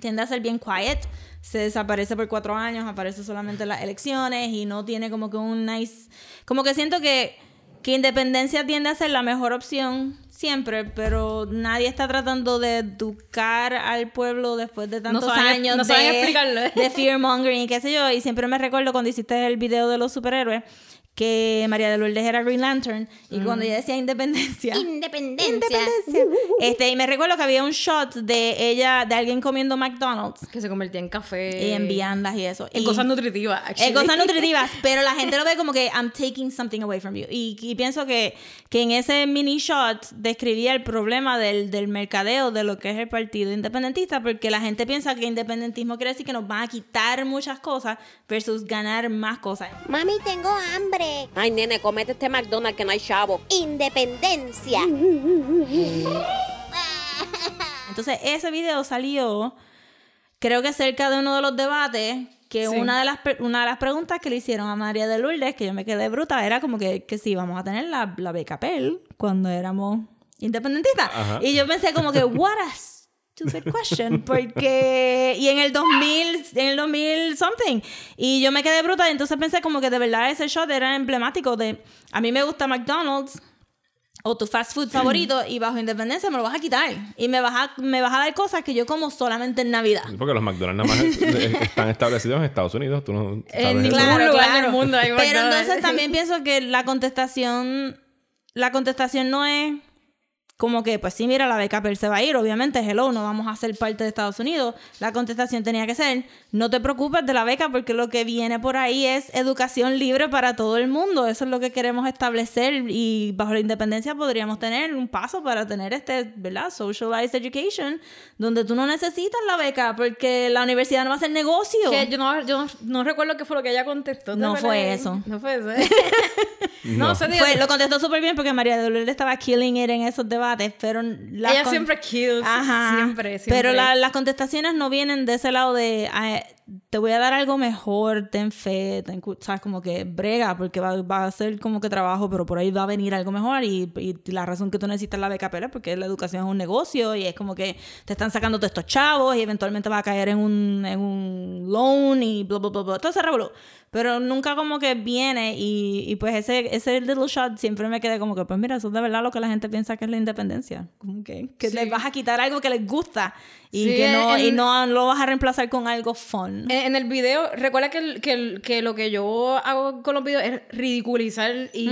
tiende a ser bien quiet, se desaparece por cuatro años, aparece solamente en las elecciones y no tiene como que un nice... Como que siento que, que independencia tiende a ser la mejor opción siempre, pero nadie está tratando de educar al pueblo después de tantos saben- años no de, explicarlo. de fear mongering y qué sé yo. Y siempre me recuerdo cuando hiciste el video de los superhéroes que María de Lourdes era Green Lantern y cuando ella decía independencia. Independencia. Independencia. Este, y me recuerdo que había un shot de ella, de alguien comiendo McDonald's Que se convertía en café. y en viandas y eso. En Y- cosas nutritivas, en actually. cosas nutritivas, pero la gente lo ve como que I'm taking something away from you. Y, y pienso que, que en ese mini shot describía el problema del, del mercadeo de lo que es el partido independentista, porque la gente piensa que independentismo quiere decir que nos van a quitar muchas cosas versus ganar más cosas. Mami, tengo hambre. Ay, nene, comete este McDonald's que no hay chavo. Independencia. Entonces, ese video salió, creo que cerca de uno de los debates, que Sí. una, de las, una de las preguntas que le hicieron a María de Lourdes, que yo me quedé bruta, era como que, que si vamos a tener la, la beca Pell cuando éramos independentistas. Ajá. Y yo pensé como que, what a stupid question, porque... Y en el 2000, en el 2000 something. Y yo me quedé bruta, y entonces pensé como que de verdad ese shot era emblemático de... A mí me gusta McDonald's, o tu fast food favorito y bajo independencia me lo vas a quitar y me vas a, me vas a dar cosas que yo como solamente en Navidad. Porque los McDonald's nada más están establecidos en Estados Unidos. Tú no sabes En Claro, lugar claro. del mundo hay Pero entonces también pienso que la contestación la contestación no es como que, pues sí, mira, la beca per se va a ir, obviamente, hello, no vamos a ser parte de Estados Unidos. La contestación tenía que ser, no te preocupes de la beca porque lo que viene por ahí es educación libre para todo el mundo. Eso es lo que queremos establecer y bajo la independencia podríamos tener un paso para tener este, ¿verdad? Socialized education, donde tú no necesitas la beca porque la universidad no va a hacer negocio. Que yo no, yo no, recuerdo qué fue lo que ella contestó. ¿te No fue eso. No fue eso. No. no, Fue- lo contestó súper bien porque María de Lourdes estaba killing it en esos debates, pero... las ella siempre kills. Ajá. Siempre, siempre. Pero la- las contestaciones no vienen de ese lado de "Ay, te voy a dar algo mejor, ten fe, ten, cu-", sabes, como que brega, porque va, va a ser como que trabajo, pero por ahí va a venir algo mejor. Y, y la razón que tú necesitas la beca PELA es porque la educación es un negocio y es como que te están sacando todos estos chavos y eventualmente va a caer en un, en un loan y bla, bla, bla, bla. Todo se revolú. Pero nunca como que viene y, y pues ese, ese little shot siempre me quedé como que, pues mira, eso es de verdad lo que la gente piensa que es la independencia. Como que, que Sí. les vas a quitar algo que les gusta y Sí, que no, y en- no lo vas a reemplazar con algo fun. En, el video, recuerda que, que, que lo que yo hago con los videos es ridiculizar y,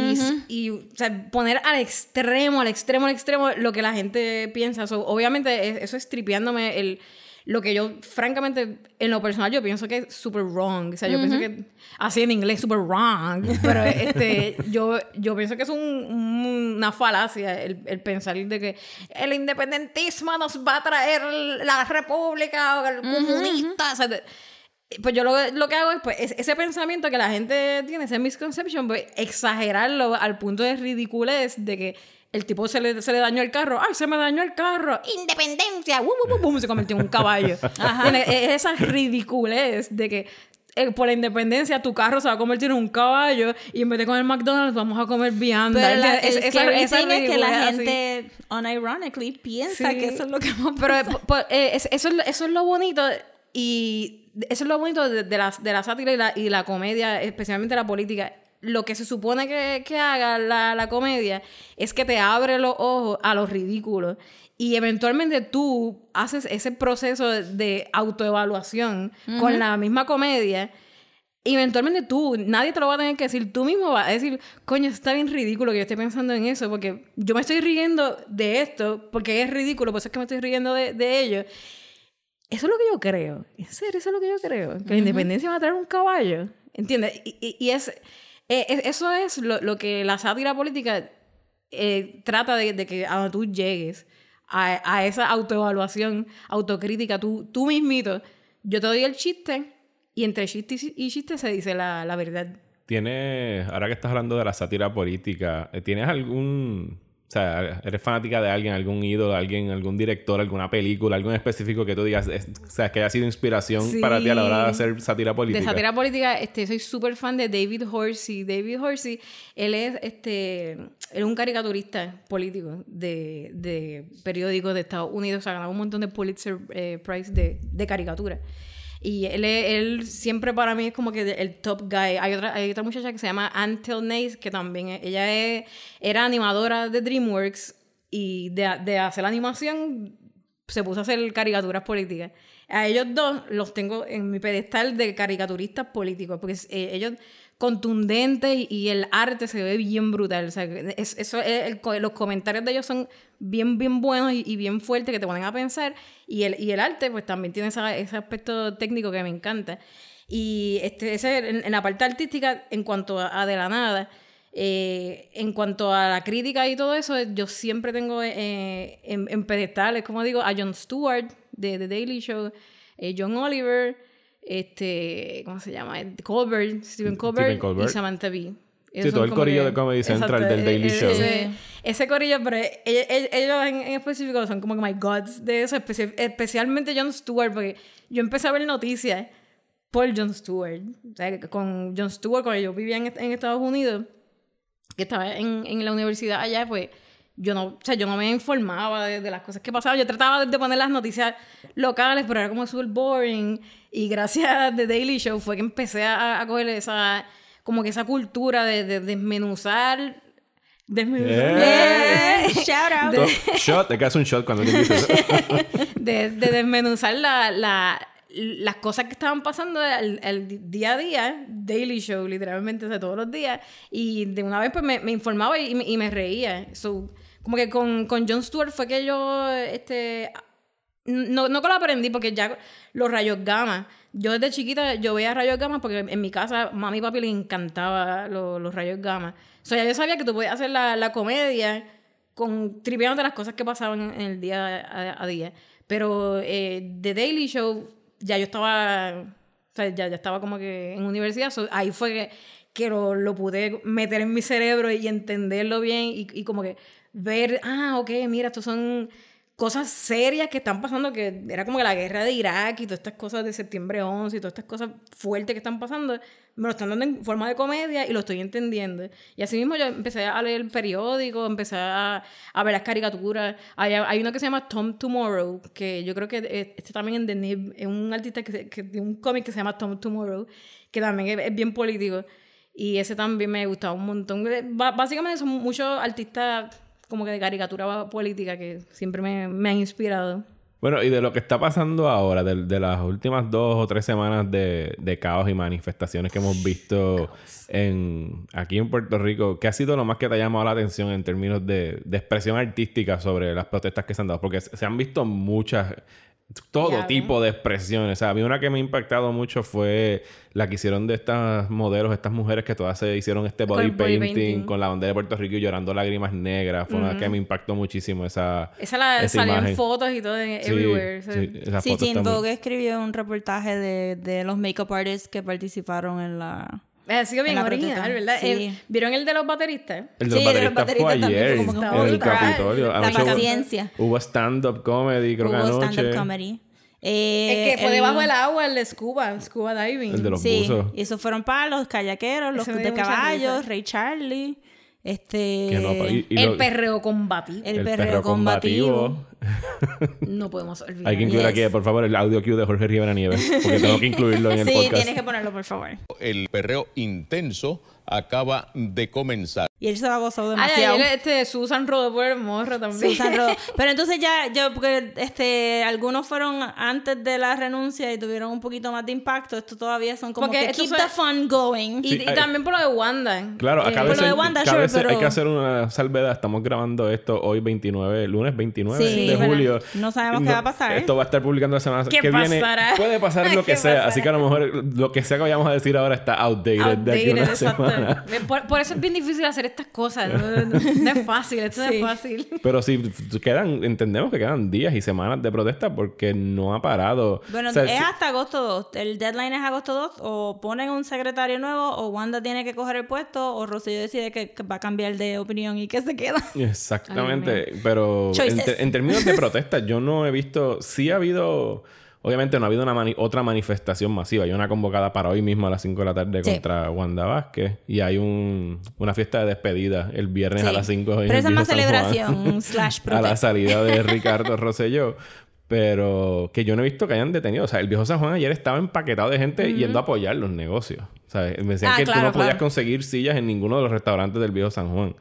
y o sea, poner al extremo, al extremo, al extremo lo que la gente piensa. So, obviamente, es- eso es tripeándome el, lo que yo, francamente, en lo personal, yo pienso que es super wrong. O sea, yo pienso que, así en inglés, super wrong. Pero este, yo, yo pienso que es un- un- una falacia el, el pensar de que el independentismo nos va a traer la república o el comunista. O sea, de- pues yo lo, lo que hago es, pues, es- ese pensamiento que la gente tiene, ese misconception, pues exagerarlo al punto de ridiculez de que el tipo se le, se le dañó el carro. ¡Ay, se me dañó el carro! ¡Independencia! ¡Bum, bum, bum! Se convirtió en un caballo. Tiene- es esa ridiculez de que eh, por la independencia tu carro se va a convertir en un caballo y en vez de comer McDonald's vamos a comer vianda. Pero la, ¿Entiendes? el Es- esa- esa es que la gente, unironically, piensa Sí. que eso es lo que va a Pero pasar. eh, po- eh, es- eso, es, lo- eso es lo bonito y eso es lo bonito de, de la, de la sátira y la, y la comedia, especialmente la política. Lo que se supone que, que haga la, la comedia es que te abre los ojos a los ridículos y eventualmente tú haces ese proceso de autoevaluación con la misma comedia. Y eventualmente tú, nadie te lo va a tener que decir, tú mismo vas a decir, coño, está bien ridículo que yo esté pensando en eso, porque yo me estoy riendo de esto, porque es ridículo, por eso es que me estoy riendo de, de ello. Eso es lo que yo creo. En serio, eso es lo que yo creo. Que la independencia va a traer un caballo. ¿Entiendes? Y, y- y es, eh, es- eso es lo, lo que la sátira política eh, trata de, que a tú llegues a, a esa autoevaluación, autocrítica, tú, tú mismito. Yo te doy el chiste y entre chiste y chiste se dice la, la verdad. Tienes, ahora que estás hablando de la sátira política, eh, ¿tienes algún, sea, eres fanática de alguien, algún ídolo, alguien, algún director, alguna película, algo en específico que tú digas, es- o sea, que haya sido inspiración Sí. para ti a la hora de hacer sátira política? De sátira política, este, soy súper fan de David Horsey. David Horsey, él es, este, él es un caricaturista político de, de periódicos de Estados Unidos. Ha ganado un montón de Pulitzer eh, Prize de, de caricatura. Y él, él siempre para mí es como que el top guy. Hay otra, hay otra muchacha que se llama Antel Nace, que también ella es- era animadora de DreamWorks y de, de hacer animación se puso a hacer caricaturas políticas. A ellos dos los tengo en mi pedestal de caricaturistas políticos, porque eh, ellos contundentes y, el arte se ve bien brutal. O sea, es- eso co- los comentarios de ellos son bien, bien buenos y, bien fuertes que te ponen a pensar. Y el, arte, pues también tiene ese aspecto técnico que me encanta. Y este, ese, en, en la parte artística, en cuanto a, a de la nada, eh, en cuanto a la crítica y todo eso, yo siempre tengo eh, en, en pedestales, como digo, a Jon Stewart de The Daily Show, eh, John Oliver, este, ¿cómo se llama? Colbert, Stephen Colbert, Stephen Colbert. y Samantha Bee. Ellos Sí, todo el corillo que- de Comedy Central Exacto, del Daily eh, Show. Ese, ese corillo, pero ellos, ellos en, en específico son como que my gods de eso, especi- especialmente Jon Stewart, porque yo empecé a ver noticias por Jon Stewart. O sea, con Jon Stewart, cuando yo vivía en, en Estados Unidos, que estaba en, en la universidad allá, pues yo no, o sea, yo no me informaba de, de las cosas que pasaban. Yo trataba de, de poner las noticias locales, pero era como súper boring. Y gracias a The Daily Show fue que empecé a, a coger esa, como que esa cultura de, de desmenuzar. Desmenuzar. Shout out. To- Shot, te quedas un shot cuando te de, de desmenuzar la, la- las cosas que estaban pasando al, al día a día, daily show, literalmente, o sea, todos los días. Y de una vez pues me, me informaba y, me- y me reía. So, como que con, con Jon Stewart fue que yo, este, no, no que lo aprendí porque ya los rayos gamma, yo desde chiquita yo veía rayos gamma porque en mi casa mami y papi les encantaba lo- los rayos gamma. O sea, yo sabía que tú podías hacer la, la comedia con tripeándote las cosas que pasaban en el día a, a día. Pero eh, The Daily Show, ya yo estaba, o sea, ya, ya estaba como que en universidad, so, ahí fue que, que lo, lo pude meter en mi cerebro y entenderlo bien y, y como que ver, ah, ok, mira, estos son cosas serias que están pasando, que era como que la guerra de Irak y todas estas cosas de septiembre 11 y todas estas cosas fuertes que están pasando, me lo están dando en forma de comedia y lo estoy entendiendo. Y así mismo yo empecé a leer el periódico, empecé a, a ver las caricaturas. Hay, hay uno que se llama Tom Tomorrow, que yo creo que eh, este también en The Nib, es un artista que, que de un cómic que se llama Tom Tomorrow, que también es, es bien político. Y ese también me gustaba un montón. Básicamente son muchos artistas como que de caricatura política que siempre me, me han inspirado. Bueno, y de lo que está pasando ahora, de, de las últimas dos o tres semanas de, de caos y manifestaciones que hemos visto en, aquí en Puerto Rico, ¿qué ha sido lo más que te ha llamado la atención en términos de, de expresión artística sobre las protestas que se han dado? Porque se se han visto muchas, todo Ya, tipo de expresiones. O sea, a mí una que me ha impactado mucho fue la que hicieron de estas modelos, estas mujeres que todas se hicieron este Con body, el body painting, painting. con la bandera de Puerto Rico y llorando lágrimas negras. Fue una que me impactó muchísimo esa, Esa la esa salió imagen. en fotos y todo en Sí, everywhere. sí, Sí, Teen está muy- Vogue escribió un reportaje de, de los makeup artists que participaron en la... Ha sido bien original. ¿verdad? Sí. Eh, ¿Vieron el de los bateristas? El de los Sí, de los bateristas fue bateristas también, ayer fue como en el. Capitolio. La Anoche hubo- paciencia. Hubo stand-up comedy, creo que Hubo stand-up comedy. Eh, el que fue el- debajo del agua, el de scuba, scuba diving. El de los Sí, buzos. y esos fueron para los kayakeros, los de caballos. Ray Charlie, este... Que no, y- y el lo- perreo combativo. el perreo combativo. No podemos olvidar. Hay que incluir Yes. aquí, por favor, el audio cue de Jorge Rivera Nieves. Porque tengo que incluirlo en el Sí, podcast. tienes que ponerlo, por favor. El perreo intenso acaba de comenzar. Y él se lo ha gozado Ay, demasiado. ayer este, Susan rodó por el morro también. Susan Ro- Pero entonces ya, yo, porque este, algunos fueron antes de la renuncia y tuvieron un poquito más de impacto. Esto todavía son como Porque que keep fue- the fun going. Y, Sí, y hay- también por lo de Wanda. Claro, Eh, acá a por veces, lo de Wanda, cada sure, vez hay que hacer una salvedad. Estamos grabando esto hoy 29, lunes 29 Sí, de bueno, julio. no sabemos qué va a pasar. Esto va a estar publicando la semana ¿Qué que viene. pasará? Puede pasar lo que ¿Qué sea. pasará? Así que a lo mejor lo que sea que vayamos a decir ahora está outdated, de aquí Outdated, una exacto. Semana. Por, por eso es bien difícil hacer estas cosas. No, no- no es fácil, esto no Sí. es fácil. Pero sí, f- quedan, entendemos que quedan días y semanas de protesta porque no ha parado. Bueno, O sea, es hasta agosto 2. El deadline es agosto 2. O ponen un secretario nuevo, o Wanda tiene que coger el puesto, o Rosselló decide que, va a cambiar de opinión y que se queda. Exactamente, pero en, en términos de protesta, yo no he visto, sí ha habido, obviamente no ha habido una mani- otra manifestación masiva, hay una convocada para hoy mismo a las 5 de la tarde Sí. contra Wanda Vázquez y hay un, una fiesta de despedida el viernes a las 5 en Pero esa es más San celebración, slash a la salida de Ricardo Rosselló. Pero que yo no he visto que hayan detenido. O sea, el viejo San Juan ayer estaba empaquetado de gente yendo a apoyar los negocios. ¿Sabes? Me decían Ah, que tú claro, no podías conseguir sillas en ninguno de los restaurantes del viejo San Juan.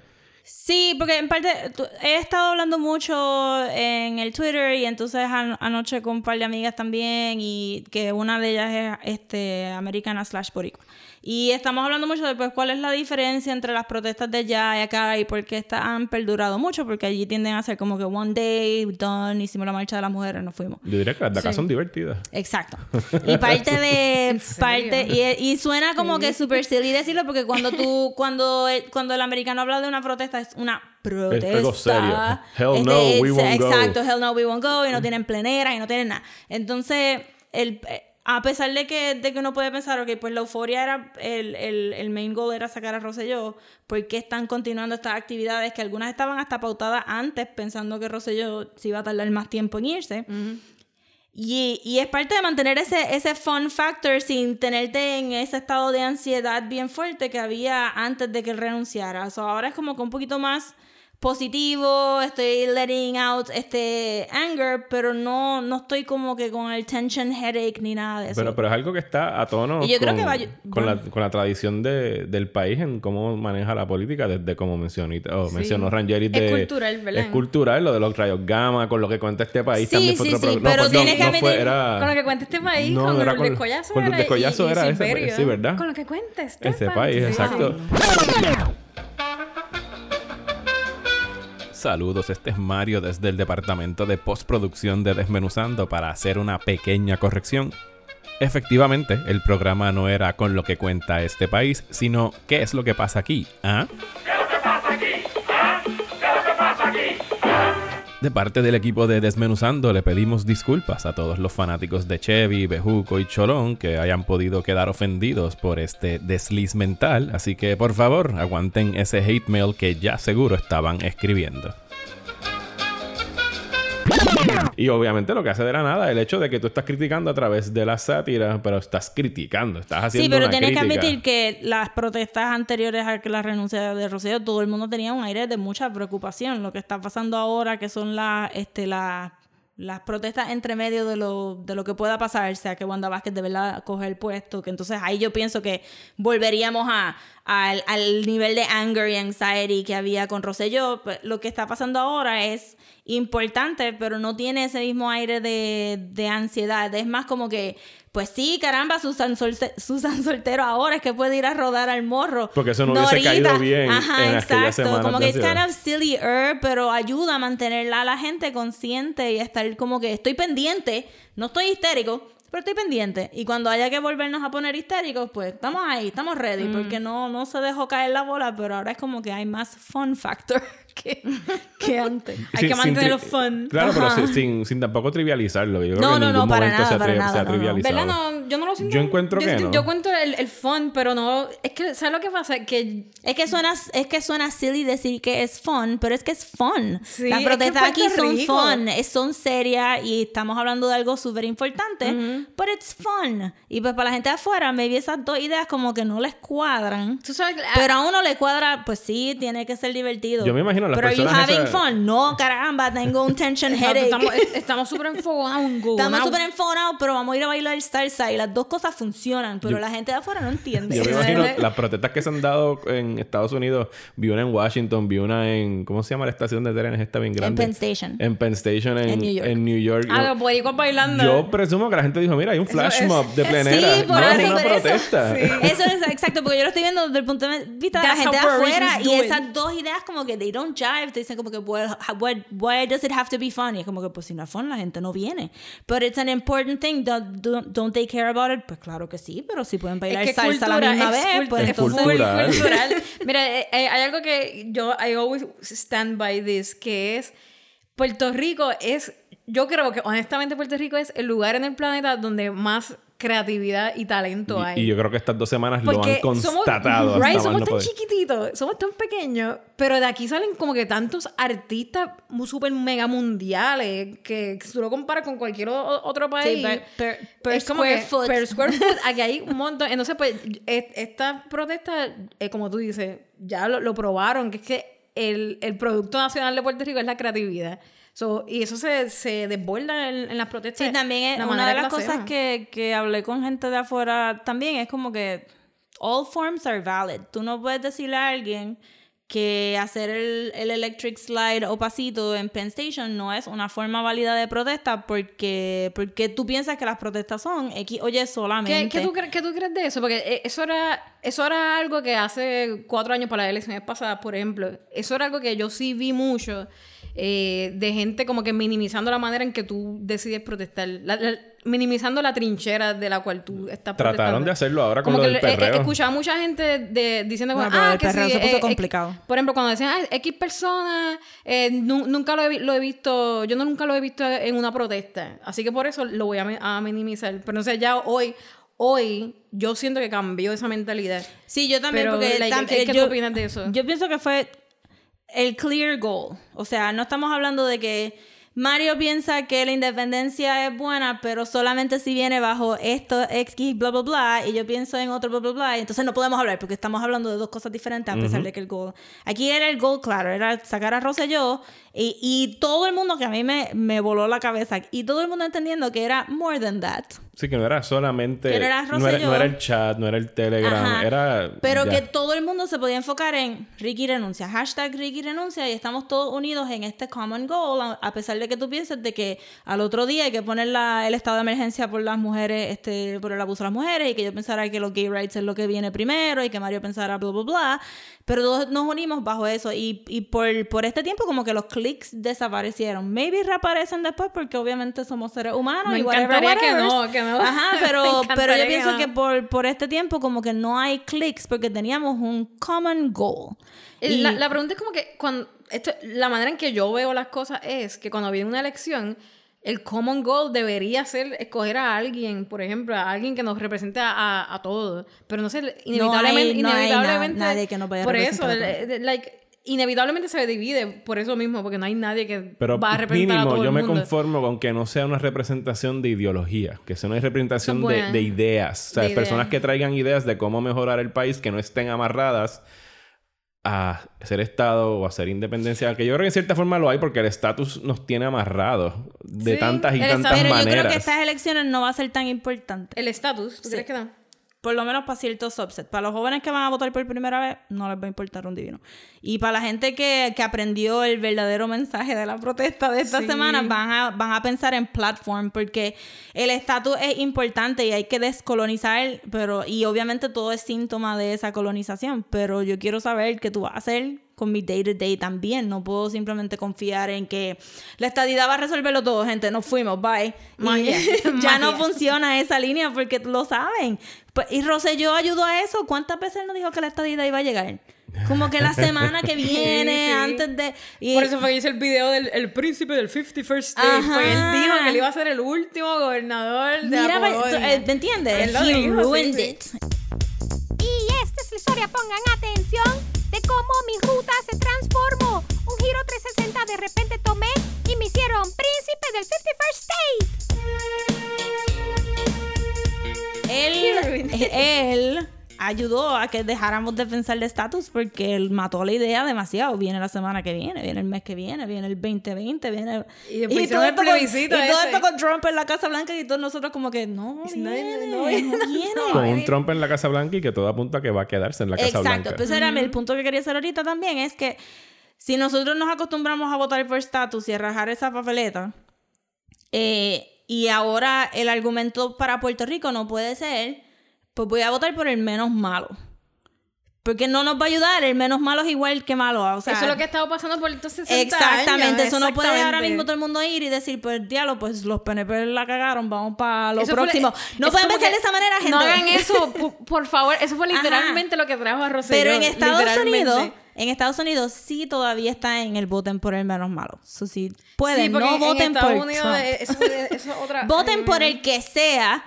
Sí, porque en parte he estado hablando mucho en el Twitter y entonces an- anoche con un par de amigas también y que una de ellas es este americana slash boricua. Y estamos hablando mucho de pues, cuál es la diferencia entre las protestas de allá y acá y por qué estas han perdurado mucho, porque allí tienden a ser como que one day, done, hicimos la marcha de las mujeres, nos fuimos. Yo diría que las de acá son divertidas. Exacto. Y parte de parte y, y suena como que super silly decirlo porque cuando tú cuando el, cuando el americano habla de una protesta es una protesta. algo serio. Hell Este, no, we won't go. Exacto, hell no, we won't go y no tienen plenera y no tienen nada. Entonces, el eh, a pesar de que, de que uno puede pensar, ok, pues la euforia era, el, el, el main goal era sacar a Rosselló, ¿por qué están continuando estas actividades que algunas estaban hasta pautadas antes pensando que Rosselló se iba a tardar más tiempo en irse? Y, y es parte de mantener ese, ese fun factor sin tenerte en ese estado de ansiedad bien fuerte que había antes de que él renunciara. So, ahora es como que un poquito más positivo, estoy letting out este anger, pero no, no estoy como que con el tension headache ni nada de eso. Pero, pero es algo que está a tono Y yo con, creo que va- con, la, con la tradición de- del país en cómo maneja la política, desde como mencionó, oh, mencionó Rangeris Es de... cultural, ¿verdad? Es cultural, lo de los rayos gamma, con lo que cuenta este país Sí, también fue sí, otro sí, no, pero perdón, tienes que no fue, era... Con lo que cuenta este país, No, con no era el con- descollazo con el era y- descollazo y era ese, Silverio. sí, ¿verdad? Con lo que cuenta este Ese país, país, exacto. Saludos, este es Mario desde el departamento de postproducción de Desmenuzando para hacer una pequeña corrección. Efectivamente, el programa no era con lo que cuenta este país, sino qué es lo que pasa aquí, ¿ah? De parte del equipo de Desmenuzando le pedimos disculpas a todos los fanáticos de Chevy, Bejuco y Cholón que hayan podido quedar ofendidos por este desliz mental, así que por favor aguanten ese hate mail que ya seguro estaban escribiendo. Y obviamente lo que hace de la nada el hecho de que tú estás criticando a través de la sátira, pero estás criticando, estás haciendo Sí, pero una tienes que admitir que las protestas anteriores a la renuncia de Rocío, todo el mundo tenía un aire de mucha preocupación. Lo que está pasando ahora, que son las, este, las, las protestas entre medio de lo, de lo que pueda pasar, sea que Wanda Vázquez de verdad coge el puesto, que entonces ahí yo pienso que volveríamos a, al, al nivel de anger y anxiety que había con Rosselló. Pues, Lo que está pasando ahora es importante, pero no tiene ese mismo aire de, de ansiedad. Es más como que, pues sí, caramba, Susan, Solte- Susan Soltero ahora es que puede ir a rodar al morro. Porque eso no hubiese caído bien Ajá, en exacto. semanas Como que es kind of silly, pero ayuda a mantenerla a la gente consciente y estar como que estoy pendiente, no estoy histérico. Pero estoy pendiente. Y cuando haya que volvernos a poner histéricos, pues estamos ahí, estamos ready. Mm. Porque no, no se dejó caer la bola, pero ahora es como que hay más fun factor que, que antes. Hay Sin- que sin mantenerlo fun. Claro, pero Ajá. sin, sin, sin tampoco trivializarlo. Yo creo No, que en no, ningún no, para momento nada, se ha, para nada, se ha no, trivializado. No, yo no lo siento. Yo encuentro yo, que yo- no. Yo cuento el, el fun, pero no. Es que, ¿sabes lo que pasa? Que. Es que suena, es que suena silly decir que es fun, pero es que es fun. Sí, Las es que protestas aquí son Rico. fun, son serias y estamos hablando de algo súper importante, pero it's fun. Y pues para la gente de afuera, maybe esas dos ideas como que no les cuadran. Tú sabes. Pero a uno le cuadra, pues sí, tiene que ser divertido. Yo me imagino las Pero are you personas having esas- fun? No, caramba, tengo un tension headache. Estamos, súper enfocados en Google. Estamos súper enfonados, pero vamos a ir a bailar salsa y las dos cosas funcionan, pero Yo- la gente de afuera no entiende. Yo me imagino las protestas que se han dado en Estados Unidos. Vi una en Washington, vi una en. ¿Cómo se llama la estación de trenes esta bien grande? Penn Station. En Penn Station, en, En New York. en New York. Ah, los bailando. Yo presumo que la gente dijo: Mira, hay un flash mob de Sí, plenera. por no es eso, una por eso. protesta. Eso es exacto, porque yo lo estoy viendo desde el punto de vista de la gente de afuera y esas dos ideas como que they don't jive, te dicen como que well, how- what, why does it have to be fun? Y es como que pues si no es fun la gente no viene. But it's an important thing, don't, don't, don't they care about it? Pues claro que sí, pero si pueden bailar Es que salsa a la cultura, misma es vez, cultura, pues Es entonces... cultural. cultural. Mira, eh, eh, hay algo que yo, I always stand by this, que es Puerto Rico es, yo creo que honestamente Puerto Rico es el lugar en el planeta donde más creatividad y talento hay. Y, y yo creo que estas dos semanas lo Porque han constatado. somos, right, somos no tan poder. chiquititos, somos tan pequeños, pero de aquí salen como que tantos artistas super mega mundiales que, si tú lo comparas con cualquier otro país. Sí, per, per- per es como square que foot. Per square foot, aquí hay un montón. Entonces, pues, es- esta protesta, eh, como tú dices, ya lo, lo probaron, que es que el, el producto nacional de Puerto Rico es la creatividad. So, y eso se, se desborda en, en las protestas. Sí, también es la una de las cosas hacemos. que, que hablé con gente de afuera también es como que all forms are valid. Tú no puedes decirle a alguien que hacer el, el electric slide o pasito en Penn Station no es una forma válida de protesta porque, porque tú piensas que las protestas son X o Y solamente. ¿Qué, qué tú, qué tú crees de eso? Porque eh, eso era, eso era algo que hace cuatro años para las elecciones pasadas, por ejemplo, eso era algo que yo sí vi mucho eh, de gente como que minimizando la manera en que tú decides protestar, La- la- minimizando la trinchera de la cual tú estás Trataron protestando. de hacerlo ahora con Como lo que del le- eh, perreo. escuchaba mucha gente de, diciendo Bueno, como, pero ah, el que perreo sí, se puso eh, eh, complicado. por ejemplo, cuando decían, ah, X personas, eh, nu- nunca lo he, lo he visto, yo no nunca lo he visto en una protesta. Así que por eso lo voy a, mi- a minimizar. Pero no sé, ya hoy, hoy, yo siento que cambió esa mentalidad. Sí, yo también, Pero, porque like, tam- ¿qué- eh, qué yo, opinas de eso? Yo pienso que fue el clear goal. O sea, no estamos hablando de que Mario piensa que la independencia es buena, pero solamente si viene bajo esto, X, bla, bla, bla, y yo pienso en otro, bla, bla, bla, y entonces no podemos hablar porque estamos hablando de dos cosas diferentes a pesar de que el goal... Aquí era el goal, claro, era sacar a Rosselló y, y todo el mundo que a mí me, me voló la cabeza y todo el mundo entendiendo que era more than that. Sí, que no era solamente... Que no era no, era, Rosselló. no era el chat, no era el Telegram, Ajá. era... Pero ya. que todo el mundo se podía enfocar en Ricky renuncia, hashtag Ricky renuncia y estamos todos unidos en este common goal, a- pesar de que tú pienses de que al otro día hay que poner la- el estado de emergencia por las mujeres, este, por el abuso a las mujeres y que yo pensara que los gay rights es lo que viene primero y que Mario pensara bla bla bla, pero todos nos unimos bajo eso y, y por, por este tiempo como que los clics desaparecieron. Maybe reaparecen después porque obviamente somos seres humanos Me y whatever, encantaría que whatever. no, que no. Ajá, pero, pero yo pienso que por, por este tiempo como que no hay clics porque teníamos un common goal. Y- La, la pregunta es como que cuando esto, la manera en que yo veo las cosas es que cuando viene una elección, el common goal debería ser escoger a alguien, por ejemplo, a alguien que nos represente a, a, todos. Pero no sé, inevitablemente, no hay na- inevitablemente. nadie que nos vaya a Por eso, a el- like, inevitablemente se divide por eso mismo, porque no hay nadie que Pero va a representar a mínimo, todo yo el me mundo. conformo con que no sea una representación de ideología, que sea una representación de, ideas. O sea, De personas ideas. que traigan ideas de cómo mejorar el país, que no estén amarradas a ser Estado o a ser independencia. Que yo creo que en cierta forma lo hay porque el estatus nos tiene amarrados de Sí, tantas y tantas pero yo maneras. creo que estas elecciones no va a ser tan importante. El estatus, ¿tú crees que no? Por lo menos para ciertos subsets. Para los jóvenes que van a votar por primera vez, no les va a importar un divino. Y para la gente que, que aprendió el verdadero mensaje de la protesta de esta Sí. semana, van a, van a pensar en platform, porque el estatus es importante y hay que descolonizar, pero, y obviamente todo es síntoma de esa colonización, pero yo quiero saber qué tú vas a hacer con mi day to day también. No puedo simplemente confiar en que la estadidad va a resolverlo todo, gente. Nos fuimos, bye. Y Magia, ya no magia. funciona esa línea porque lo saben. Pues, y Rosselló ayudó a eso. ¿Cuántas veces él nos dijo que la estadidad iba a llegar? Como que la semana que viene, sí. antes de. y- Por eso fue que hice el video del el príncipe del 51st State. Fue él dijo que él iba a ser el último gobernador de Mira, la pues, eh, ¿me entiendes? Él lo He dijo, sí, ruined sí. it. Y esta es la historia, pongan atención, de cómo mi ruta se transformó. Un giro 360 de repente tomé y me hicieron príncipe del 51st State. Él, él ayudó a que dejáramos de pensar de estatus porque él mató la idea demasiado. Viene la semana que viene, viene el mes que viene, viene el 2020, viene... Y el esto con, y todo esto con Trump en la Casa Blanca y todos nosotros como que no viene, no, no, viene. Con un Trump en la Casa Blanca y que todo apunta a que va a quedarse en la Casa Exacto. Blanca. Pues era el punto que quería hacer ahorita también es que si nosotros nos acostumbramos a votar por estatus y a rajar esa papeleta, eh, y ahora el argumento para Puerto Rico no puede ser, pues voy a votar por el menos malo. Porque no nos va a ayudar, el menos malo es igual que malo. O sea, Eso es lo que ha estado pasando por estos 60 Exactamente, años. eso no puede ahora mismo todo el mundo ir y decir, pues diablo, pues los PNP la cagaron, vamos para lo Eso fue- próximo. no pueden pensar de esa manera, gente. No hagan eso, por, favor. Eso fue Ajá. literalmente lo que trajo a Rosselló. Pero en Estados. Unidos, en Estados Unidos sí todavía está en el voten por el menos malo. So, si pueden, Sí, no en voten Estados por Unidos Trump. es- eso, eso es otra... voten ay, por no. el que sea,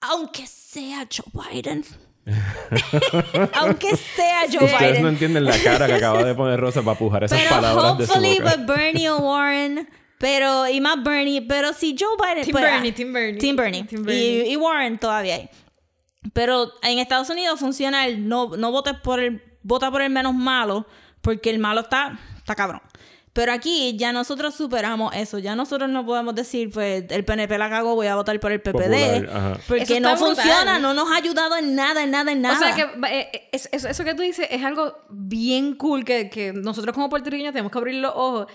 aunque sea Joe Biden. aunque sea Joe Ustedes Biden. no entienden la cara que acaba de poner Rosa para pujar esas pero palabras de su hopefully boca. with Bernie o Warren. Pero, y más Bernie, pero si Joe Biden. Team pues, Bernie, ah, Team Bernie. Team Bernie. Team Y, Bernie. y Warren todavía hay. Pero en Estados Unidos funciona el no, no votes por el, vota por el menos malo, porque el malo está, está cabrón. Pero aquí ya nosotros superamos eso. Ya nosotros no podemos decir, pues, el PNP la cagó, voy a votar por el PPD. Popular, Porque no brutal. funciona, no nos ha ayudado en nada, en nada, en nada. O sea que eh, eh, es- eso, eso que tú dices es algo bien cool que, que nosotros como puertorriqueños tenemos que abrir los ojos.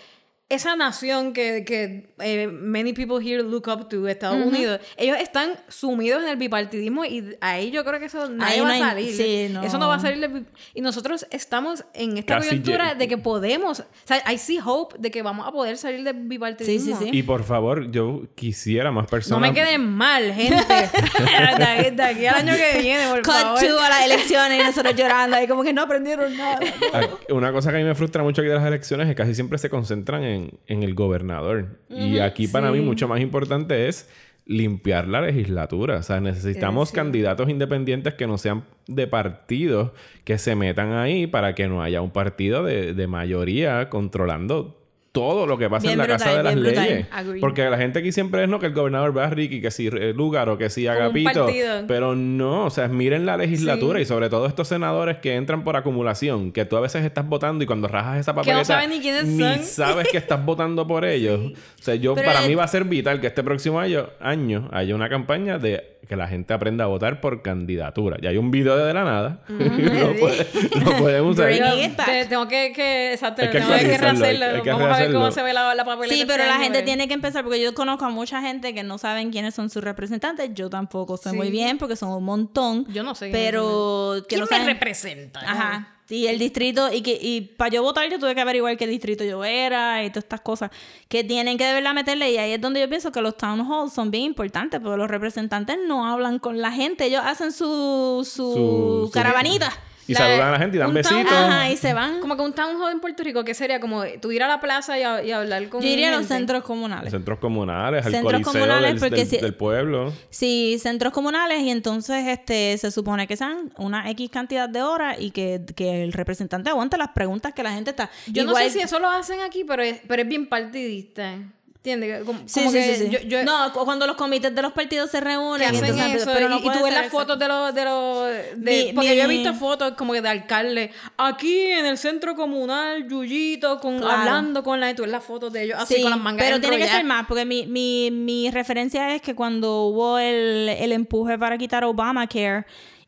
Esa nación que, que eh, many people here look up to, Estados Unidos, ellos están sumidos en el bipartidismo y ahí yo creo que eso nadie Ahí va no a salir. sí, no. Eso no va a salir. y nosotros estamos en esta Casi coyuntura de que podemos. O sea, I see hope de que vamos a poder salir del bipartidismo. Sí, sí, sí. Y por favor, yo quisiera más No personas. me queden mal, gente. de, aquí, de aquí al año que viene, por Cut favor. to a las elecciones y nosotros llorando ahí como que no aprendieron nada. Ah, Una cosa que a mí me frustra mucho aquí de las elecciones es que casi siempre se concentran en, en el gobernador. y aquí para mí mucho más importante es limpiar la legislatura. O sea, necesitamos candidatos independientes que no sean de partidos que se metan ahí para que no haya un partido de, de mayoría controlando todo lo que pasa Bien en la brutal, casa de las leyes. Porque la gente aquí siempre es no que el gobernador Barrick y que si eh, Lugar o que si Agapito. Pero no, o sea, miren la legislatura y sobre todo estos senadores que entran por acumulación, que tú a veces estás votando y cuando rajas esa papeleta saben ni quiénes ni son. sabes que estás votando por ellos. O sea, yo Pero para el- mí va a ser vital que este próximo año, año haya una campaña de que la gente aprenda a votar por candidatura. Y hay un video de, de la nada. lo, puede- lo pueden usar. Te- tengo que, que, exacto, Hay que tengo que actualizarlo, rehacerlo. hay que Vamos cómo se ve la, la papeleta. Sí, este pero la año, gente eh. tiene que empezar, porque yo conozco a mucha gente que no saben quiénes son sus representantes. Yo tampoco sé Sí. muy bien porque son un montón. Yo no sé Pero que ¿Quién no me saben- representa? Ajá. Y el distrito, y que y para yo votar yo tuve que averiguar qué distrito yo era y todas estas cosas que tienen que de verdad meterle. Y ahí es donde yo pienso que los town halls son bien importantes, porque los representantes no hablan con la gente, ellos hacen su, su, Su- su- caravanita. Y La- saludan a la gente y dan besitos. Ajá, y se van. Como que un town hall en Puerto Rico, ¿qué sería? Como tú ir a la plaza y, a- y hablar con Yo iría a los gente. centros comunales. centros comunales, al Centros coliseo comunales, del, porque del- si- del pueblo. Sí, centros comunales y entonces este se supone que sean una X cantidad de horas y que, que el representante aguante las preguntas que la gente está. Yo no sé si eso lo hacen aquí, pero es, pero es bien partidista. ¿Entiendes? Como, Sí, como sí, que sí, sí. Yo, yo- no, cu- cuando los comités de los partidos se reúnen y hacen entonces- eso pero no y, y puede tú ves las eso. fotos de los de los de- Mi- porque mi- yo he visto fotos como que de alcalde aquí en el centro comunal Yuyito con Claro. hablando con la y tú ves las fotos de ellos así Sí, con las mangas pero tiene que ser más, porque mi, mi, mi referencia es que cuando hubo el, el empuje para quitar Obamacare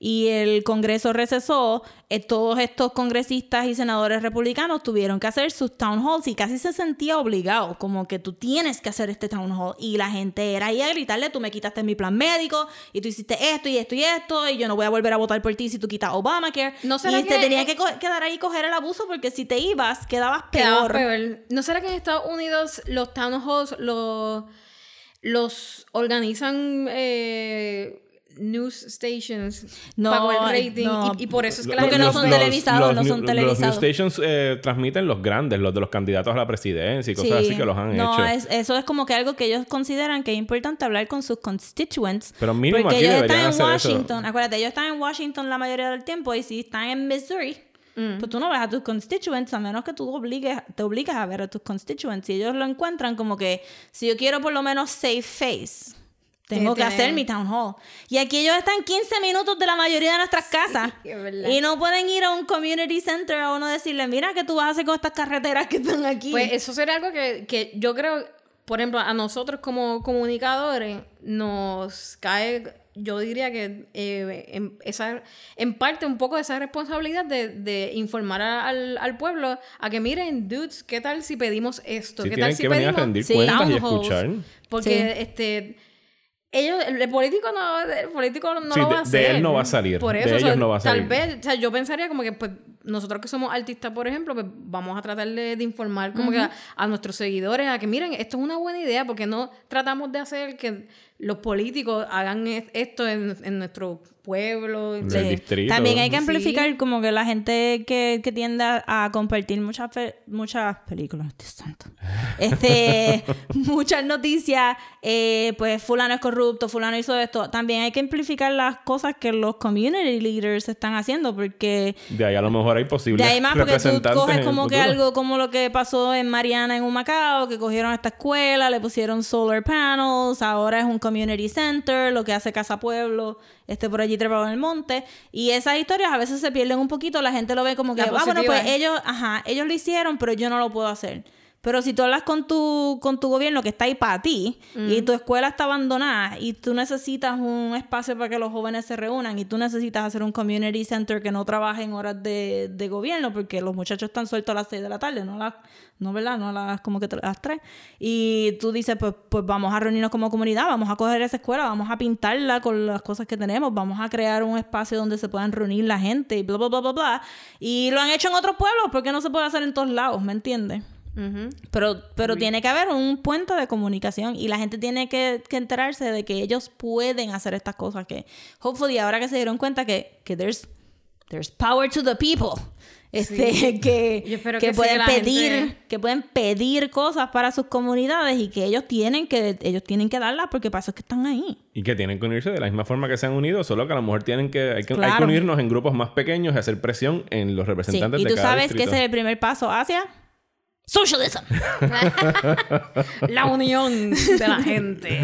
y el Congreso recesó, eh, todos estos congresistas y senadores republicanos tuvieron que hacer sus town halls y casi se sentía obligado, como que tú tienes que hacer este town hall. Y la gente era ahí a gritarle, tú me quitaste mi plan médico y tú hiciste esto y esto y esto y yo no voy a volver a votar por ti si tú quitas Obamacare. ¿No será y te que- tenía que quedar ahí y coger el abuso porque si te ibas, quedabas peor. Quedaba peor. ¿No será que en Estados Unidos los town halls los, los organizan eh, news stations No, para coger rating no. y, y por eso es que la Porque gente no son televisados, no Los news stations eh, transmiten los grandes, los de los candidatos a la presidencia y cosas Sí. así que los han no, hecho. es- eso es como que algo que ellos consideran que es importante hablar con sus constituents. Pero mínimo porque aquí ellos están en eso. Washington. Acuérdate, ellos están en Washington la mayoría del tiempo y si están en Missouri, Mm. pues tú no ves a tus constituents a menos que tú obligues, te obligas a ver a tus constituents. Y ellos lo encuentran como que si yo quiero por lo menos safe face. Tengo que hacer mi town hall. Y aquí ellos están 15 minutos de la mayoría de nuestras casas. Y no pueden ir a un community center a uno decirle, mira, ¿qué tú vas a hacer con estas carreteras que están aquí? Pues eso sería algo que, que yo creo, por ejemplo, a nosotros como comunicadores nos cae, yo diría que eh, en, esa, en parte un poco de esa responsabilidad de, de informar a- al, al pueblo a que miren, dudes, ¿qué tal si pedimos esto? Sí, ¿Qué tal si que venir a pedimos rendir Sí. cuentas y town halls? escuchar. Porque este ellos, el, el político no, el político no Sí, lo va de- a de hacer. él no va a salir, Por de eso, o sea, ellos no va a salir. Tal vez, o sea, yo pensaría como que pues nosotros que somos artistas, por ejemplo, pues vamos a tratar de, de informar como que a, a nuestros seguidores a que miren, esto es una buena idea porque no tratamos de hacer que los políticos hagan es- esto en, en nuestro pueblo. En Sí. el distrito. También hay que Sí. amplificar como que la gente que, que tiende a, compartir muchas muchas películas, Dios santo. Este, muchas noticias, eh, pues fulano es corrupto, fulano hizo esto. También hay que amplificar las cosas que los community leaders están haciendo porque De ahí a lo mejor hay posibles de ahí más porque tú coges como que algo como lo que pasó en Mariana en Humacao, que cogieron esta escuela, le pusieron solar panels, ahora es un community center, lo que hace Casa Pueblo, este por allí trepado en el monte, y esas historias a veces se pierden un poquito, la gente lo ve como que, ah, bueno, pues ellos, ajá, ellos lo hicieron, pero yo no lo puedo hacer. Pero si tú hablas con tu, con tu gobierno que está ahí para ti y tu escuela está abandonada y tú necesitas un espacio para que los jóvenes se reúnan y tú necesitas hacer un community center que no trabaje en horas de, de gobierno porque los muchachos están sueltos a las 6 de la tarde, no las, no, ¿verdad? No las como que a las 3. Y tú dices, pues, pues vamos a reunirnos como comunidad, vamos a coger esa escuela, vamos a pintarla con las cosas que tenemos, vamos a crear un espacio donde se puedan reunir la gente y bla, bla, bla, bla, bla. Y lo han hecho en otros pueblos porque no se puede hacer en todos lados, ¿me entiendes? Ujú. Pero, pero tiene que haber un puente de comunicación y la gente tiene que, que enterarse de que ellos pueden hacer estas cosas que, hopefully, ahora que se dieron cuenta que, que there's, there's power to the people. Este, que, Yo espero que, que sí, pueden pedir, gente- que pueden pedir cosas para sus comunidades y que ellos tienen que, ellos tienen que darlas porque para eso es que están ahí. Y que tienen que unirse de la misma forma que se han unido, solo que a lo mejor tienen que hay, que... hay que Claro. unirnos en grupos más pequeños y hacer presión en los Sí. representantes Y de tú cada sabes que distrito. ese es el primer paso hacia Socialism. la unión de la gente.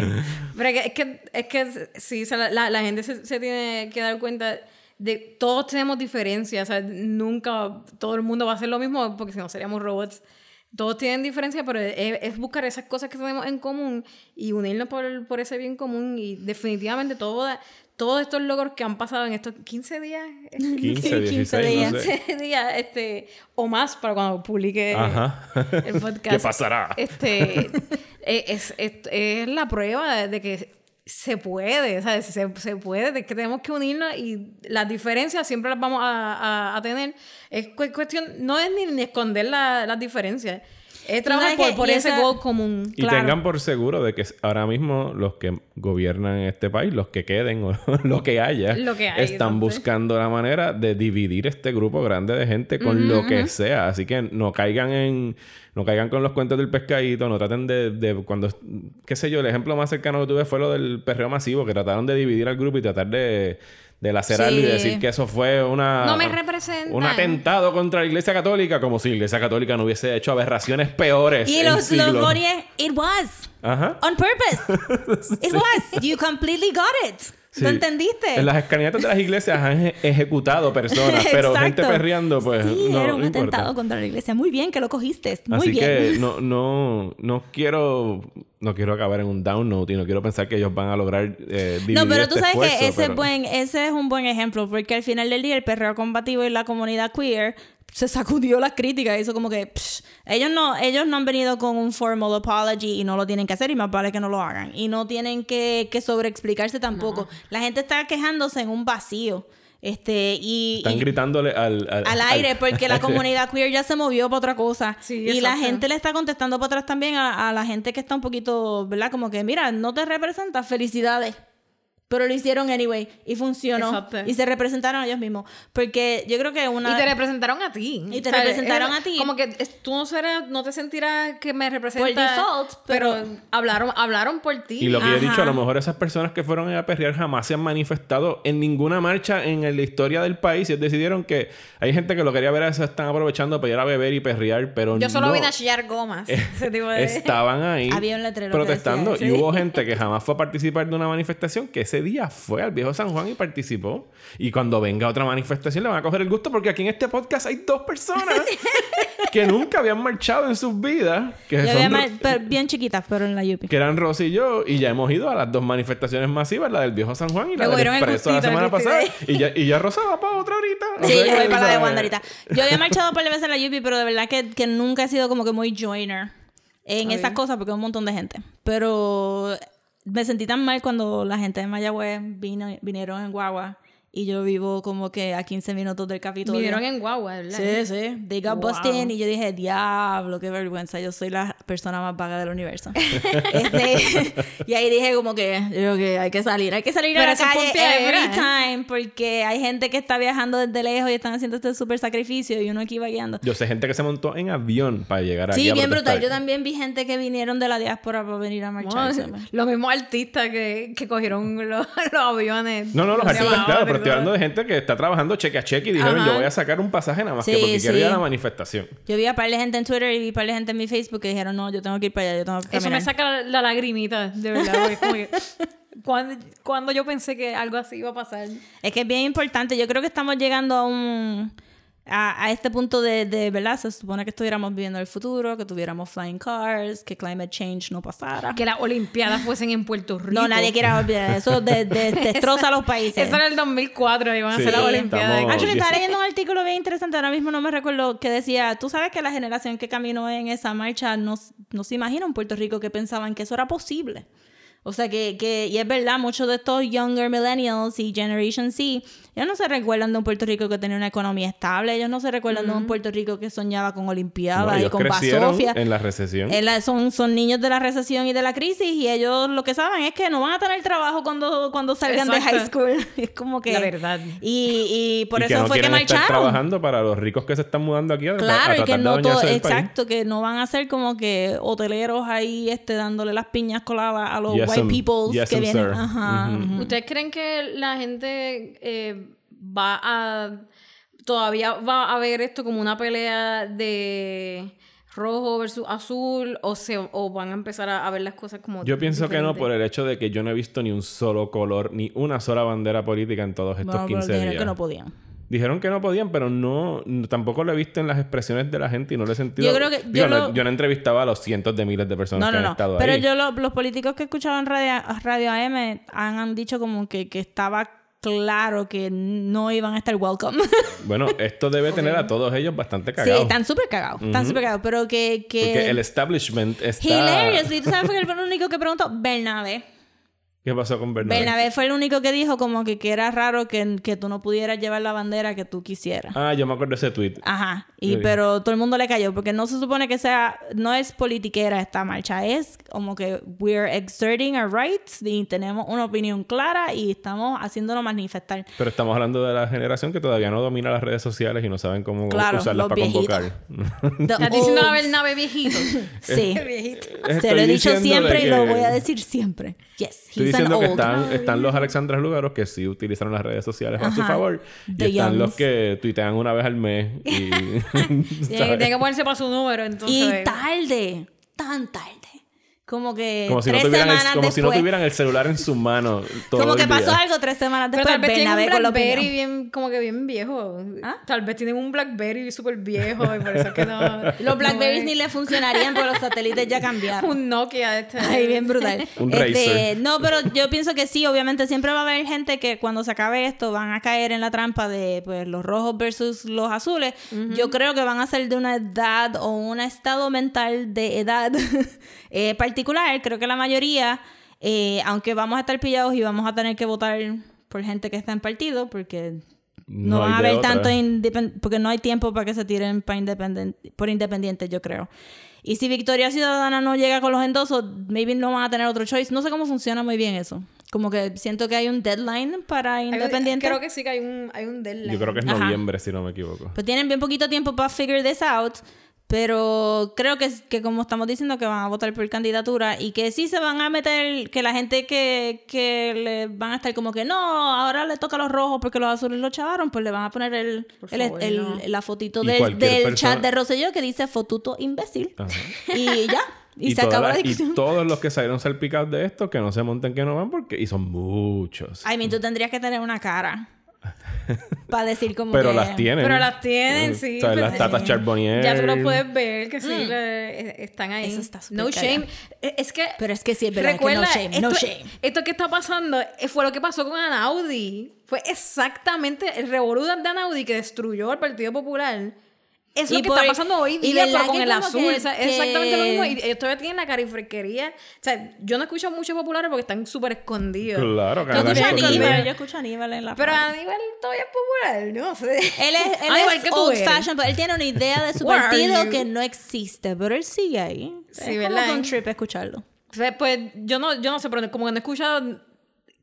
Pero es que, es que, sí, la, la gente se, se tiene que dar cuenta de todos tenemos diferencias. O sea, nunca todo el mundo va a hacer lo mismo porque si no seríamos robots. Todos tienen diferencias, pero es, es buscar esas cosas que tenemos en común y unirnos por, por ese bien común. Y definitivamente todo, todos estos logros que han pasado en estos 15 días. 15, 16, no sé. 15 días, este, o más para cuando publique Ajá. el podcast. ¿Qué pasará? Este, es, es, es la prueba de que se puede, ¿sabes? Se, se puede, de que tenemos que unirnos y las diferencias siempre las vamos a, a, tener. Es cu- cuestión, no es ni, ni esconder la- las diferencias, es trabajar por, que- por y ese esa- común. Y tengan por seguro de que ahora mismo los que gobiernan este país, los que queden o lo que haya, Lo que hay, están buscando la manera de dividir este grupo grande de gente con lo que sea. Así que no caigan en... No caigan con los cuentos del pescadito, no traten de, de cuando... Qué sé yo, el ejemplo más cercano que tuve fue lo del perreo masivo, que trataron de dividir al grupo y tratar de, de lacerarlo y Sí. decir que eso fue una... No me. Un atentado contra la Iglesia Católica, como si la Iglesia Católica no hubiese hecho aberraciones peores Y los, los it was. Ajá. On purpose. It was. You completely got it. Sí. ¿Lo entendiste? En las escalinatas de las iglesias han eje- ejecutado personas, pero gente perreando, pues Sí, no, era un no atentado contra la iglesia. Muy bien que lo cogiste. Muy Así bien. que no, no, no quiero, no quiero acabar en un down note y no quiero pensar que ellos van a lograr eh, No, pero tú este sabes esfuerzo, que ese, pero- buen, ese es un buen ejemplo, porque al final del día el perreo combativo y la comunidad queer se sacudió las críticas, hizo como que psh, ellos no ellos no han venido con un formal apology y no lo tienen que hacer y más vale que no lo hagan y no tienen que, que sobreexplicarse tampoco. La gente está quejándose en un vacío. Este, y, Están y- gritándole al, al, al aire porque la comunidad queer ya se movió para otra cosa Sí, y la gente le está contestando para atrás también a, a la gente que está un poquito, ¿verdad? Como que, mira, no te representa, felicidades. Pero lo hicieron anyway y funcionó. Exacto. Y se representaron ellos mismos. Porque yo creo que una... Y te representaron a ti. Y te representaron a ti. Como que es- tú no, serás, no te sentirás que me representa. Por default, pero, pero- hablaron, hablaron por ti. Y lo que yo he dicho, a lo Ajá. mejor esas personas que fueron a perrear jamás se han manifestado en ninguna marcha en la historia del país. Y decidieron que hay gente que lo quería ver, se están aprovechando para ir a beber y perrear, pero Yo solo no. vine a chillar gomas. ese tipo de... Estaban ahí Había un protestando decía y eso. hubo gente que jamás fue a participar de una manifestación que ese día fue al viejo San Juan y participó. Y cuando venga otra manifestación le van a coger el gusto porque aquí en este podcast hay dos personas que nunca habían marchado en sus vidas. Que, son mar- pero bien chiquitas, pero en la Yupi. que eran Rosy y yo, y ya hemos ido a las dos manifestaciones masivas, la del viejo San Juan y la del Expreso la semana pasada. Y ya, y ya Rosa va para otra ahorita. O Sí, yo voy para la de. Wanda ahorita. Yo había marchado por veces en la Yupi, pero de verdad que, que nunca he sido como que muy joiner en esas cosas porque hay un montón de gente. Pero me sentí tan mal cuando la gente de Mayagüez vino, vinieron en Guagua y yo vivo como que a 15 minutos del Capitolio. Vinieron en guagua, ¿verdad? Sí, sí. They got Wow. busted in y yo dije, diablo, qué vergüenza. Yo soy la persona más vaga del universo. Este, y ahí dije como que, yo que hay que salir. Hay que salir a Pero la eso es calle every ¿eh? time porque hay gente que está viajando desde lejos y están haciendo este súper sacrificio y uno aquí va guiando. Yo sé gente que se montó en avión para llegar aquí Sí, a bien protestar. brutal. Yo también vi gente que vinieron de la diáspora para venir a marchar. No, los mismos artistas que, que cogieron los, los aviones. No, no, los de artistas, la claro, estoy hablando de gente que está trabajando cheque a cheque y dijeron, Ajá. yo voy a sacar un pasaje nada más Sí, que porque quiero ir a sí. la manifestación. Yo vi a par de gente en Twitter y vi a par de gente en mi Facebook que dijeron, no, yo tengo que ir para allá, yo tengo que Eso me caminar". saca la, la lagrimita, de verdad. como que, cuando, cuando yo pensé que algo así iba a pasar. Es que es bien importante. Yo creo que estamos llegando a un. A, a este punto de, de, ¿verdad? Se supone que estuviéramos viviendo el futuro, que tuviéramos flying cars, que climate change no pasara. Que las Olimpiadas fuesen en Puerto Rico. No, nadie quiere olvidar eso. De, de- destroza a los países. Eso era el 2004, iban a Sí, hacer las Olimpiadas. Ah, yo estaba leyendo un artículo bien interesante, ahora mismo no me recuerdo, que decía, tú sabes que la generación que caminó en esa marcha no, no se imagina en Puerto Rico que pensaban que eso era posible. O sea que, que, y es verdad, muchos de estos younger millennials y Generation Z, ellos no se recuerdan de un Puerto Rico que tenía una economía estable, ellos no se recuerdan de un Puerto Rico que soñaba con No, Olimpiadas y con Basofia. en la recesión. La- son, son niños de la recesión y de la crisis y ellos lo que saben es que no van a tener trabajo cuando, cuando salgan de high school. Es como que... La verdad. Y, y por y eso que no fue que quieren estar marcharon. trabajando para los ricos que se están mudando aquí a, a Claro, y que no todo, país. exacto, que no van a ser como que hoteleros ahí este dándole las piñas coladas a los Yes, white um, peoples yes, que um, vienen. sir. Ajá. Ujú. ujú. ¿Ustedes creen que la gente eh, va a... todavía va a ver esto como una pelea de rojo versus azul o se o van a empezar a, a ver las cosas como Yo pienso que no por el hecho de que yo no he visto ni un solo color, ni una sola bandera política en todos estos Bueno, pero 15 dijeron días. que no podían. Dijeron que no podían, pero no, tampoco lo he visto en las expresiones de la gente y no lo he sentido. Yo creo que- Digo, yo no, lo- yo no entrevistaba a los cientos de miles de personas No, que no, han estado. Pero ahí. yo lo- los políticos que escuchaban radio, radio AM han, han dicho como que, que estaba claro que no iban a estar welcome. Bueno, esto debe tener a todos ellos bastante sí, cagados. están súper cagados. Están súper cagados. Pero que... que Porque el establishment está... Hilariously. ¿Tú sabes fue el único que preguntó? Bernabé. ¿Qué pasó con Bernabé? Bernabé fue el único que dijo como que, que era raro que, que tú no pudieras llevar la bandera que tú quisieras. Ah, yo me acuerdo de ese tweet. Ajá. Y pero todo el mundo le cayó porque no se supone que sea no es politiquera esta marcha, es como que we're exerting our rights y tenemos una opinión clara y estamos haciéndonos manifestar. Pero estamos hablando de la generación que todavía no domina las redes sociales y no saben cómo Claro, usarlas para viejitos. convocar. The Estás diciendo la. Bernabé viejito. Sí. viejito. Se lo he dicho siempre y lo voy a decir siempre. Yes, he's diciendo que están, están los Alexandras Lugaros que sí utilizaron las redes sociales a su favor. The y están los que tuitean una vez al mes. Y, ¿sabes? tiene que ponerse para su número, entonces. Y tarde, tan tarde. Como que como si, no tres tuvieran el, semanas como si no tuvieran el celular en su mano todo como el que pasó algo tres semanas Pero después. tal vez tienen un Blackberry bien, como que bien viejo. ¿Ah? Tal vez tienen un Blackberry súper viejo y por eso es que no... Los Blackberries no ni le funcionarían porque los satélites ya cambiaron. Un Nokia este. Ay, bien brutal. Un Este, no, pero yo pienso que sí, obviamente siempre va a haber gente que cuando se acabe esto van a caer en la trampa de pues los rojos versus los azules. Yo creo que van a ser de una edad o un estado mental de edad eh, particular. Creo que la mayoría, eh, aunque vamos a estar pillados y vamos a tener que votar por gente que está en partido, porque no, No van a haber otra. tanto porque no hay tiempo para que se tiren para independen- por independientes, yo creo. Y si Victoria Ciudadana no llega con los endosos, maybe no van a tener otro choice. No sé cómo funciona muy bien eso. Como que siento que hay un deadline para independientes. Creo que sí que hay un, hay un deadline. Yo creo que es Ajá. noviembre, si no me equivoco. Pues tienen bien poquito tiempo para figure this out. Pero creo que, que como estamos diciendo que van a votar por candidatura y que sí se van a meter, que la gente que, que le van a estar como que no, ahora le toca a los rojos porque los azules lo chavaron, pues le van a poner el, el- favor, el- no. la fotito Y del, del persona- chat de Rosselló que dice fotuto imbécil. Ajá. Y ya. Y, se acabó la las- y todos los que salieron salpicados de esto, que no se monten que no van, porque... Y son muchos. Ay, mi, tú tendrías que tener una cara. Para decir como Pero que... las tienen. Pero las tienen, Eh, sí. o sea, pero- las tatas Charbonnier. Ya tú lo puedes ver, que sí, le- eh, están ahí. Mm. Eso está No shame. Eh, Es que... Pero es que sí, es verdad Recuerda, que no shame, esto, no shame. esto que está pasando fue lo que pasó con Anaudi. Fue exactamente el revolú de Anaudi que destruyó al Partido Popular. Es Y lo que por- está pasando hoy y día, verdad pero con que el azul. que- es exactamente lo mismo. Y ellos todavía tienen la carifrequería. O sea, yo no escucho muchos populares porque están súper escondidos. Claro, que Yo escucho. Aníbal, yo escucho a Aníbal en la Pero. Aníbal todavía es popular, no sé. Él es, él igual es old eres. fashion, pero él tiene una idea de su partido que no existe, pero él sigue ahí. Sí, es ¿verdad? como un trip escucharlo. O sea, Pues yo no, yo no sé, pero como que no he escuchado.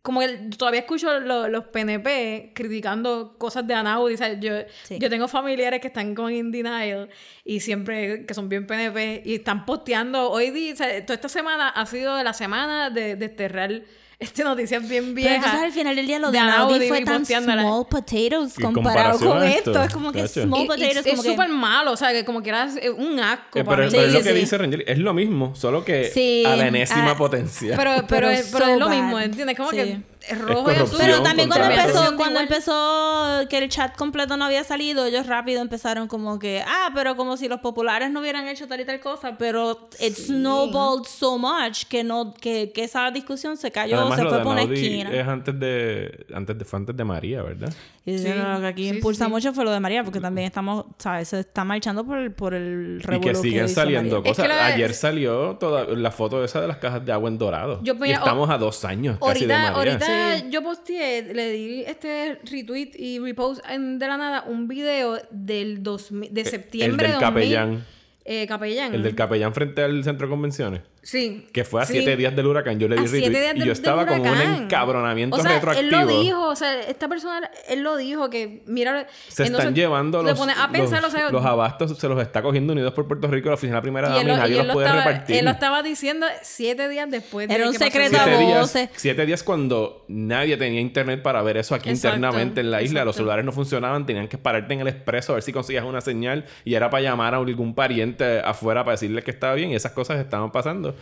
Como que todavía escucho lo- los PNP criticando cosas de Anaudi. O sea, yo, Sí. yo tengo familiares que están con In Denial y siempre que son bien PNP y están posteando. Hoy día, o sea, toda esta semana ha sido la semana de desterrar este noticias bien Pero entonces viejas. al final del día lo de de Anaudi fue y tan small potatoes Y comparado con esto. esto, Es como que chacho. small Y- y potatoes. es como que- súper malo, o sea, que como quieras eh, un asco Eh, para pero, mí. pero es lo Sí, que sí. dice Rangel. Es lo mismo, solo que Sí, a la enésima ah, potencia. Pero, pero, Pero es, pero so es lo bad. mismo, ¿entiendes? Como Sí. que es rojo corrupción Pero también cuando empezó, cuando empezó que el chat completo no había salido, ellos rápido empezaron como que, ah, pero como si los populares no hubieran hecho tal y tal cosa, pero it snowballed so much que no, que, que esa discusión se cayó, Además, se fue por una esquina. es antes de, antes de... Fue antes de María, ¿verdad? Y Sí, lo que aquí sí, impulsa sí. mucho fue lo de María, porque también estamos, ¿sabes? Se está marchando por el, por el Y que siguen hizo saliendo María. Es que cosas. la- Ayer salió toda la foto esa de las cajas de agua en dorado. Yo, y estamos a dos años casi de Ahorita, María. ahorita yo posteé, le di este retweet y repost en- de la nada un video del 2000, de septiembre Eh, el del de 2000. capellán. Eh, capellán. El del capellán frente al centro de convenciones. Sí. Que fue a sí. siete días del huracán. Yo le di A siete retweet días y del- yo estaba con un encabronamiento O sea, retroactivo. él lo dijo, o sea, esta persona, él lo dijo que, mira, Se están llevando los, a pensar, los, o sea, los abastos, se los está cogiendo Unidos por Puerto Rico, la oficina primera y dama, y, nadie él los lo puede estaba, repartir. él lo estaba diciendo siete días después de Era un que secreto siete días, voces. siete días cuando nadie tenía internet para ver eso aquí Exacto, internamente en la isla. Los celulares no funcionaban, tenían que pararte en el expreso a ver si conseguías una señal y era para llamar a algún pariente afuera para decirle que estaba bien y esas cosas estaban pasando.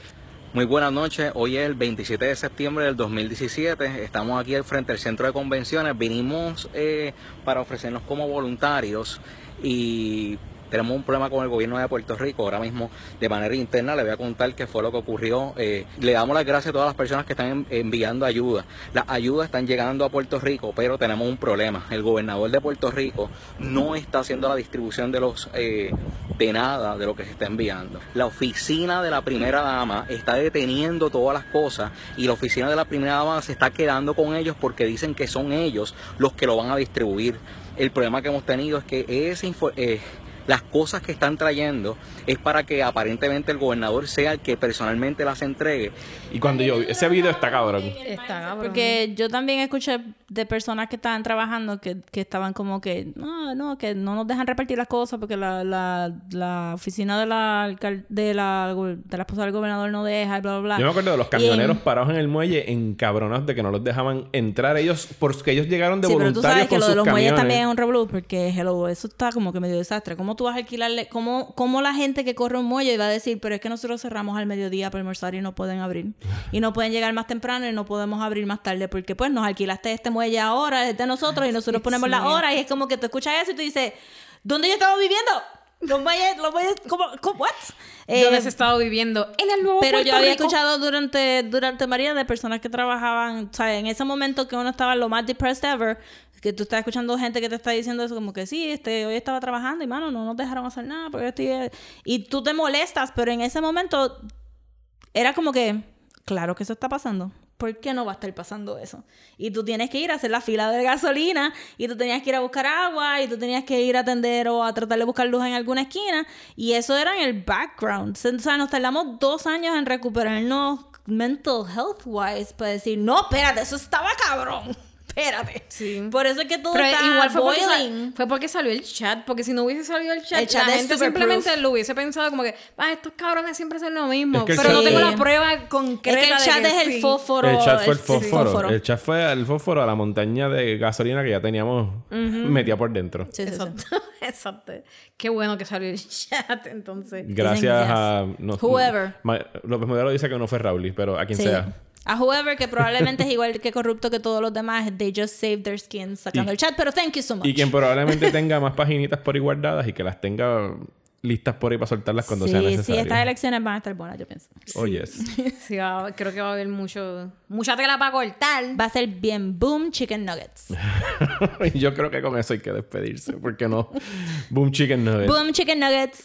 Muy buenas noches, hoy es el 27 de septiembre del 2017, estamos aquí al frente del centro de convenciones, vinimos eh, para ofrecernos como voluntarios y tenemos un problema con el gobierno de Puerto Rico, ahora mismo de manera interna le voy a contar qué fue lo que ocurrió, Eh, le damos las gracias a todas las personas que están en- enviando ayuda, las ayudas están llegando a Puerto Rico, pero tenemos un problema, el gobernador de Puerto Rico no está haciendo la distribución de los... eh, de nada de lo que se está enviando. La oficina de la primera dama está deteniendo todas las cosas y la oficina de la primera dama se está quedando con ellos porque dicen que son ellos los que lo van a distribuir. El problema que hemos tenido es que ese eh, las cosas que están trayendo es para que aparentemente el gobernador sea el que personalmente las entregue. Y cuando yo vi ese video está cabrón. Está cabrón. Porque yo también escuché de personas que estaban trabajando que, que estaban como que, no, no, que no nos dejan repartir las cosas porque la, la, la oficina de la, de, la, de la esposa del gobernador no deja, bla, bla, bla. Yo me acuerdo de los camioneros en- parados en el muelle encabronados de que no los dejaban entrar ellos porque ellos llegaron de Sí, pero tú voluntarios sabes que con lo de los muelles camiones. también es un revolú porque hello, eso está como que medio desastre. ¿Cómo tú vas a alquilarle? ¿Cómo, ¿Cómo la gente que corre un muelle va a decir, pero es que nosotros cerramos al mediodía para almorzar y no pueden abrir? Y no pueden llegar más temprano y no podemos abrir más tarde porque pues nos alquilaste este muelle ahora, es de nosotros y nosotros ponemos las mío. horas y es como que tú escuchas eso y tú dices, ¿dónde yo estaba viviendo? Los muelles, los muelles, ¿cómo? ¿Cómo? ¿What? Yo Eh, he estado viviendo en el nuevo pero Puerto yo había Rico. escuchado durante, durante María de personas que trabajaban, o sea, en ese momento que uno estaba lo más depressed ever, que tú estás escuchando gente que te está diciendo eso como que sí, este, hoy estaba trabajando y mano, no nos dejaron hacer nada, porque estoy... eh", Y tú te molestas, pero en ese momento era como que, claro que eso está pasando. ¿Por qué no va a estar pasando eso? Y tú tienes que ir a hacer la fila de gasolina y tú tenías que ir a buscar agua y tú tenías que ir a atender o a tratar de buscar luz en alguna esquina. Y eso era en el background. O sea, nos tardamos dos años en recuperarnos mental health wise para decir, no, espérate, eso estaba cabrón. Espérate. Sí. Por eso es que todo Pero está igual fue porque, fue salió el chat. Porque si no hubiese salido el chat, El chat la gente simplemente proof. lo hubiese pensado como que, ah, estos cabrones siempre hacen lo mismo. Es que el pero no tengo la prueba concreta Es que el de chat que es el sí. fósforo. El chat fue el sí, fósforo. El chat fue el fósforo a la montaña de gasolina que ya teníamos metida por dentro. Sí, sí, sí. Exacto. Exacto. Qué bueno que salió el chat, entonces. Gracias a... no- Whoever. López Modelo dice que no fue Raúl, pero a quien Sí. sea. A whoever que probablemente es igual que corrupto que todos los demás, they just save their skin sacando Y- el chat, pero thank you so much. Y quien probablemente tenga más paginitas por ahí guardadas y que las tenga listas por ahí para soltarlas cuando sea sí, necesario. sí, estas elecciones van a estar buenas, yo pienso. Oh, yes. Sí, va- creo que va a haber mucho, mucha tela para cortar. Va a ser bien boom chicken nuggets. Yo creo que con eso hay que despedirse, porque no. Boom Chicken Nuggets. boom chicken nuggets.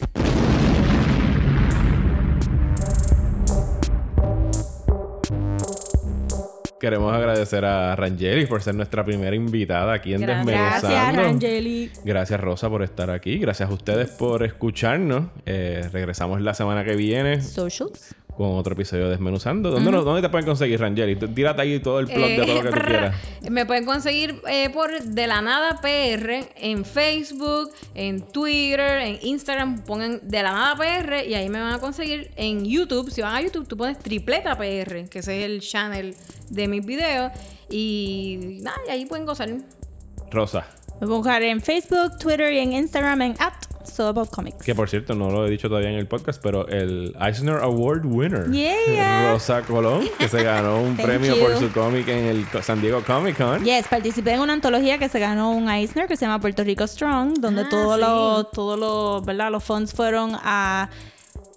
Queremos agradecer a Rangeli por ser nuestra primera invitada aquí en Gracias. Desmenuzando. Gracias, Rangeli. Gracias, Rosa, por estar aquí. Gracias a ustedes por escucharnos. Eh, regresamos la semana que viene Socials. Con otro episodio de Desmenuzando. ¿Dónde, nos- ¿Dónde te pueden conseguir, Rangeli? Tírate ahí todo el plot de todo lo que tú Eh, quieras. Me pueden conseguir eh, por De la Nada PR en Facebook, en Twitter, en Instagram. Pongan De la Nada PR y ahí me van a conseguir en YouTube. Si van a YouTube, tú pones Tripleta PR, que ese es el channel de mis videos. Y nada, y ahí pueden gozar. Rosa. Me puedo buscar en Facebook, Twitter y en Instagram en at So About Comics. Que por cierto, no lo he dicho todavía en el podcast, pero el Eisner Award winner. Yeah. Rosa Colón, que se ganó un premio you. por su cómic en el San Diego Comic Con. Yes, participé en una antología que se ganó un Eisner que se llama Puerto Rico Strong, donde Ah, todos sí. los, todos los, ¿verdad? Los funds fueron a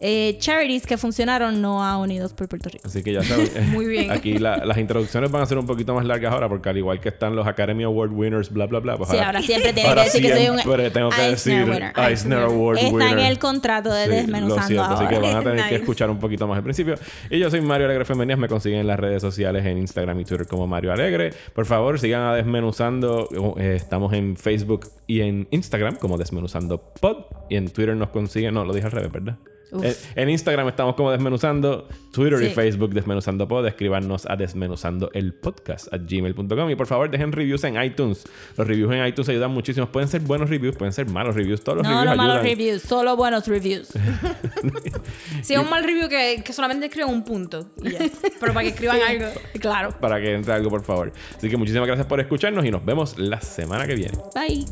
eh, charities que funcionaron, no a Unidos por Puerto Rico. Así que ya saben. Muy bien. Aquí la- las introducciones van a ser un poquito más largas ahora, porque al igual que están los Academy Award winners, bla, bla, bla. Pues Sí, ahora siempre tiene que decir que soy un siempre tengo que Eisner decir winner. Eisner Award Está winner. en el contrato de Sí, lo Desmenuzando siento, así que ahora. van a tener que escuchar un poquito más al principio. Y yo soy Mario Alegre Femenías, me consiguen en las redes sociales, en Instagram y Twitter como Mario Alegre. Por favor, sigan a Desmenuzando. Eh, estamos en Facebook y en Instagram como Desmenuzando Pod. Y en Twitter nos consiguen, no, lo dije al revés, ¿verdad? En, en Instagram estamos como Desmenuzando, Twitter y. Facebook Desmenuzando Pod. Escríbanos a desmenuzando el podcast a gmail.com. Y por favor, dejen reviews en iTunes. Los reviews en iTunes ayudan muchísimo. Pueden ser buenos reviews, pueden ser malos reviews. Todos los No, reviews no malos ayudan. reviews, solo buenos reviews. Si es un mal review que, que solamente escriban un punto. y ya. Pero para que escriban algo. Claro. Para que entre algo, por favor. Así que muchísimas gracias por escucharnos y nos vemos la semana que viene. Bye.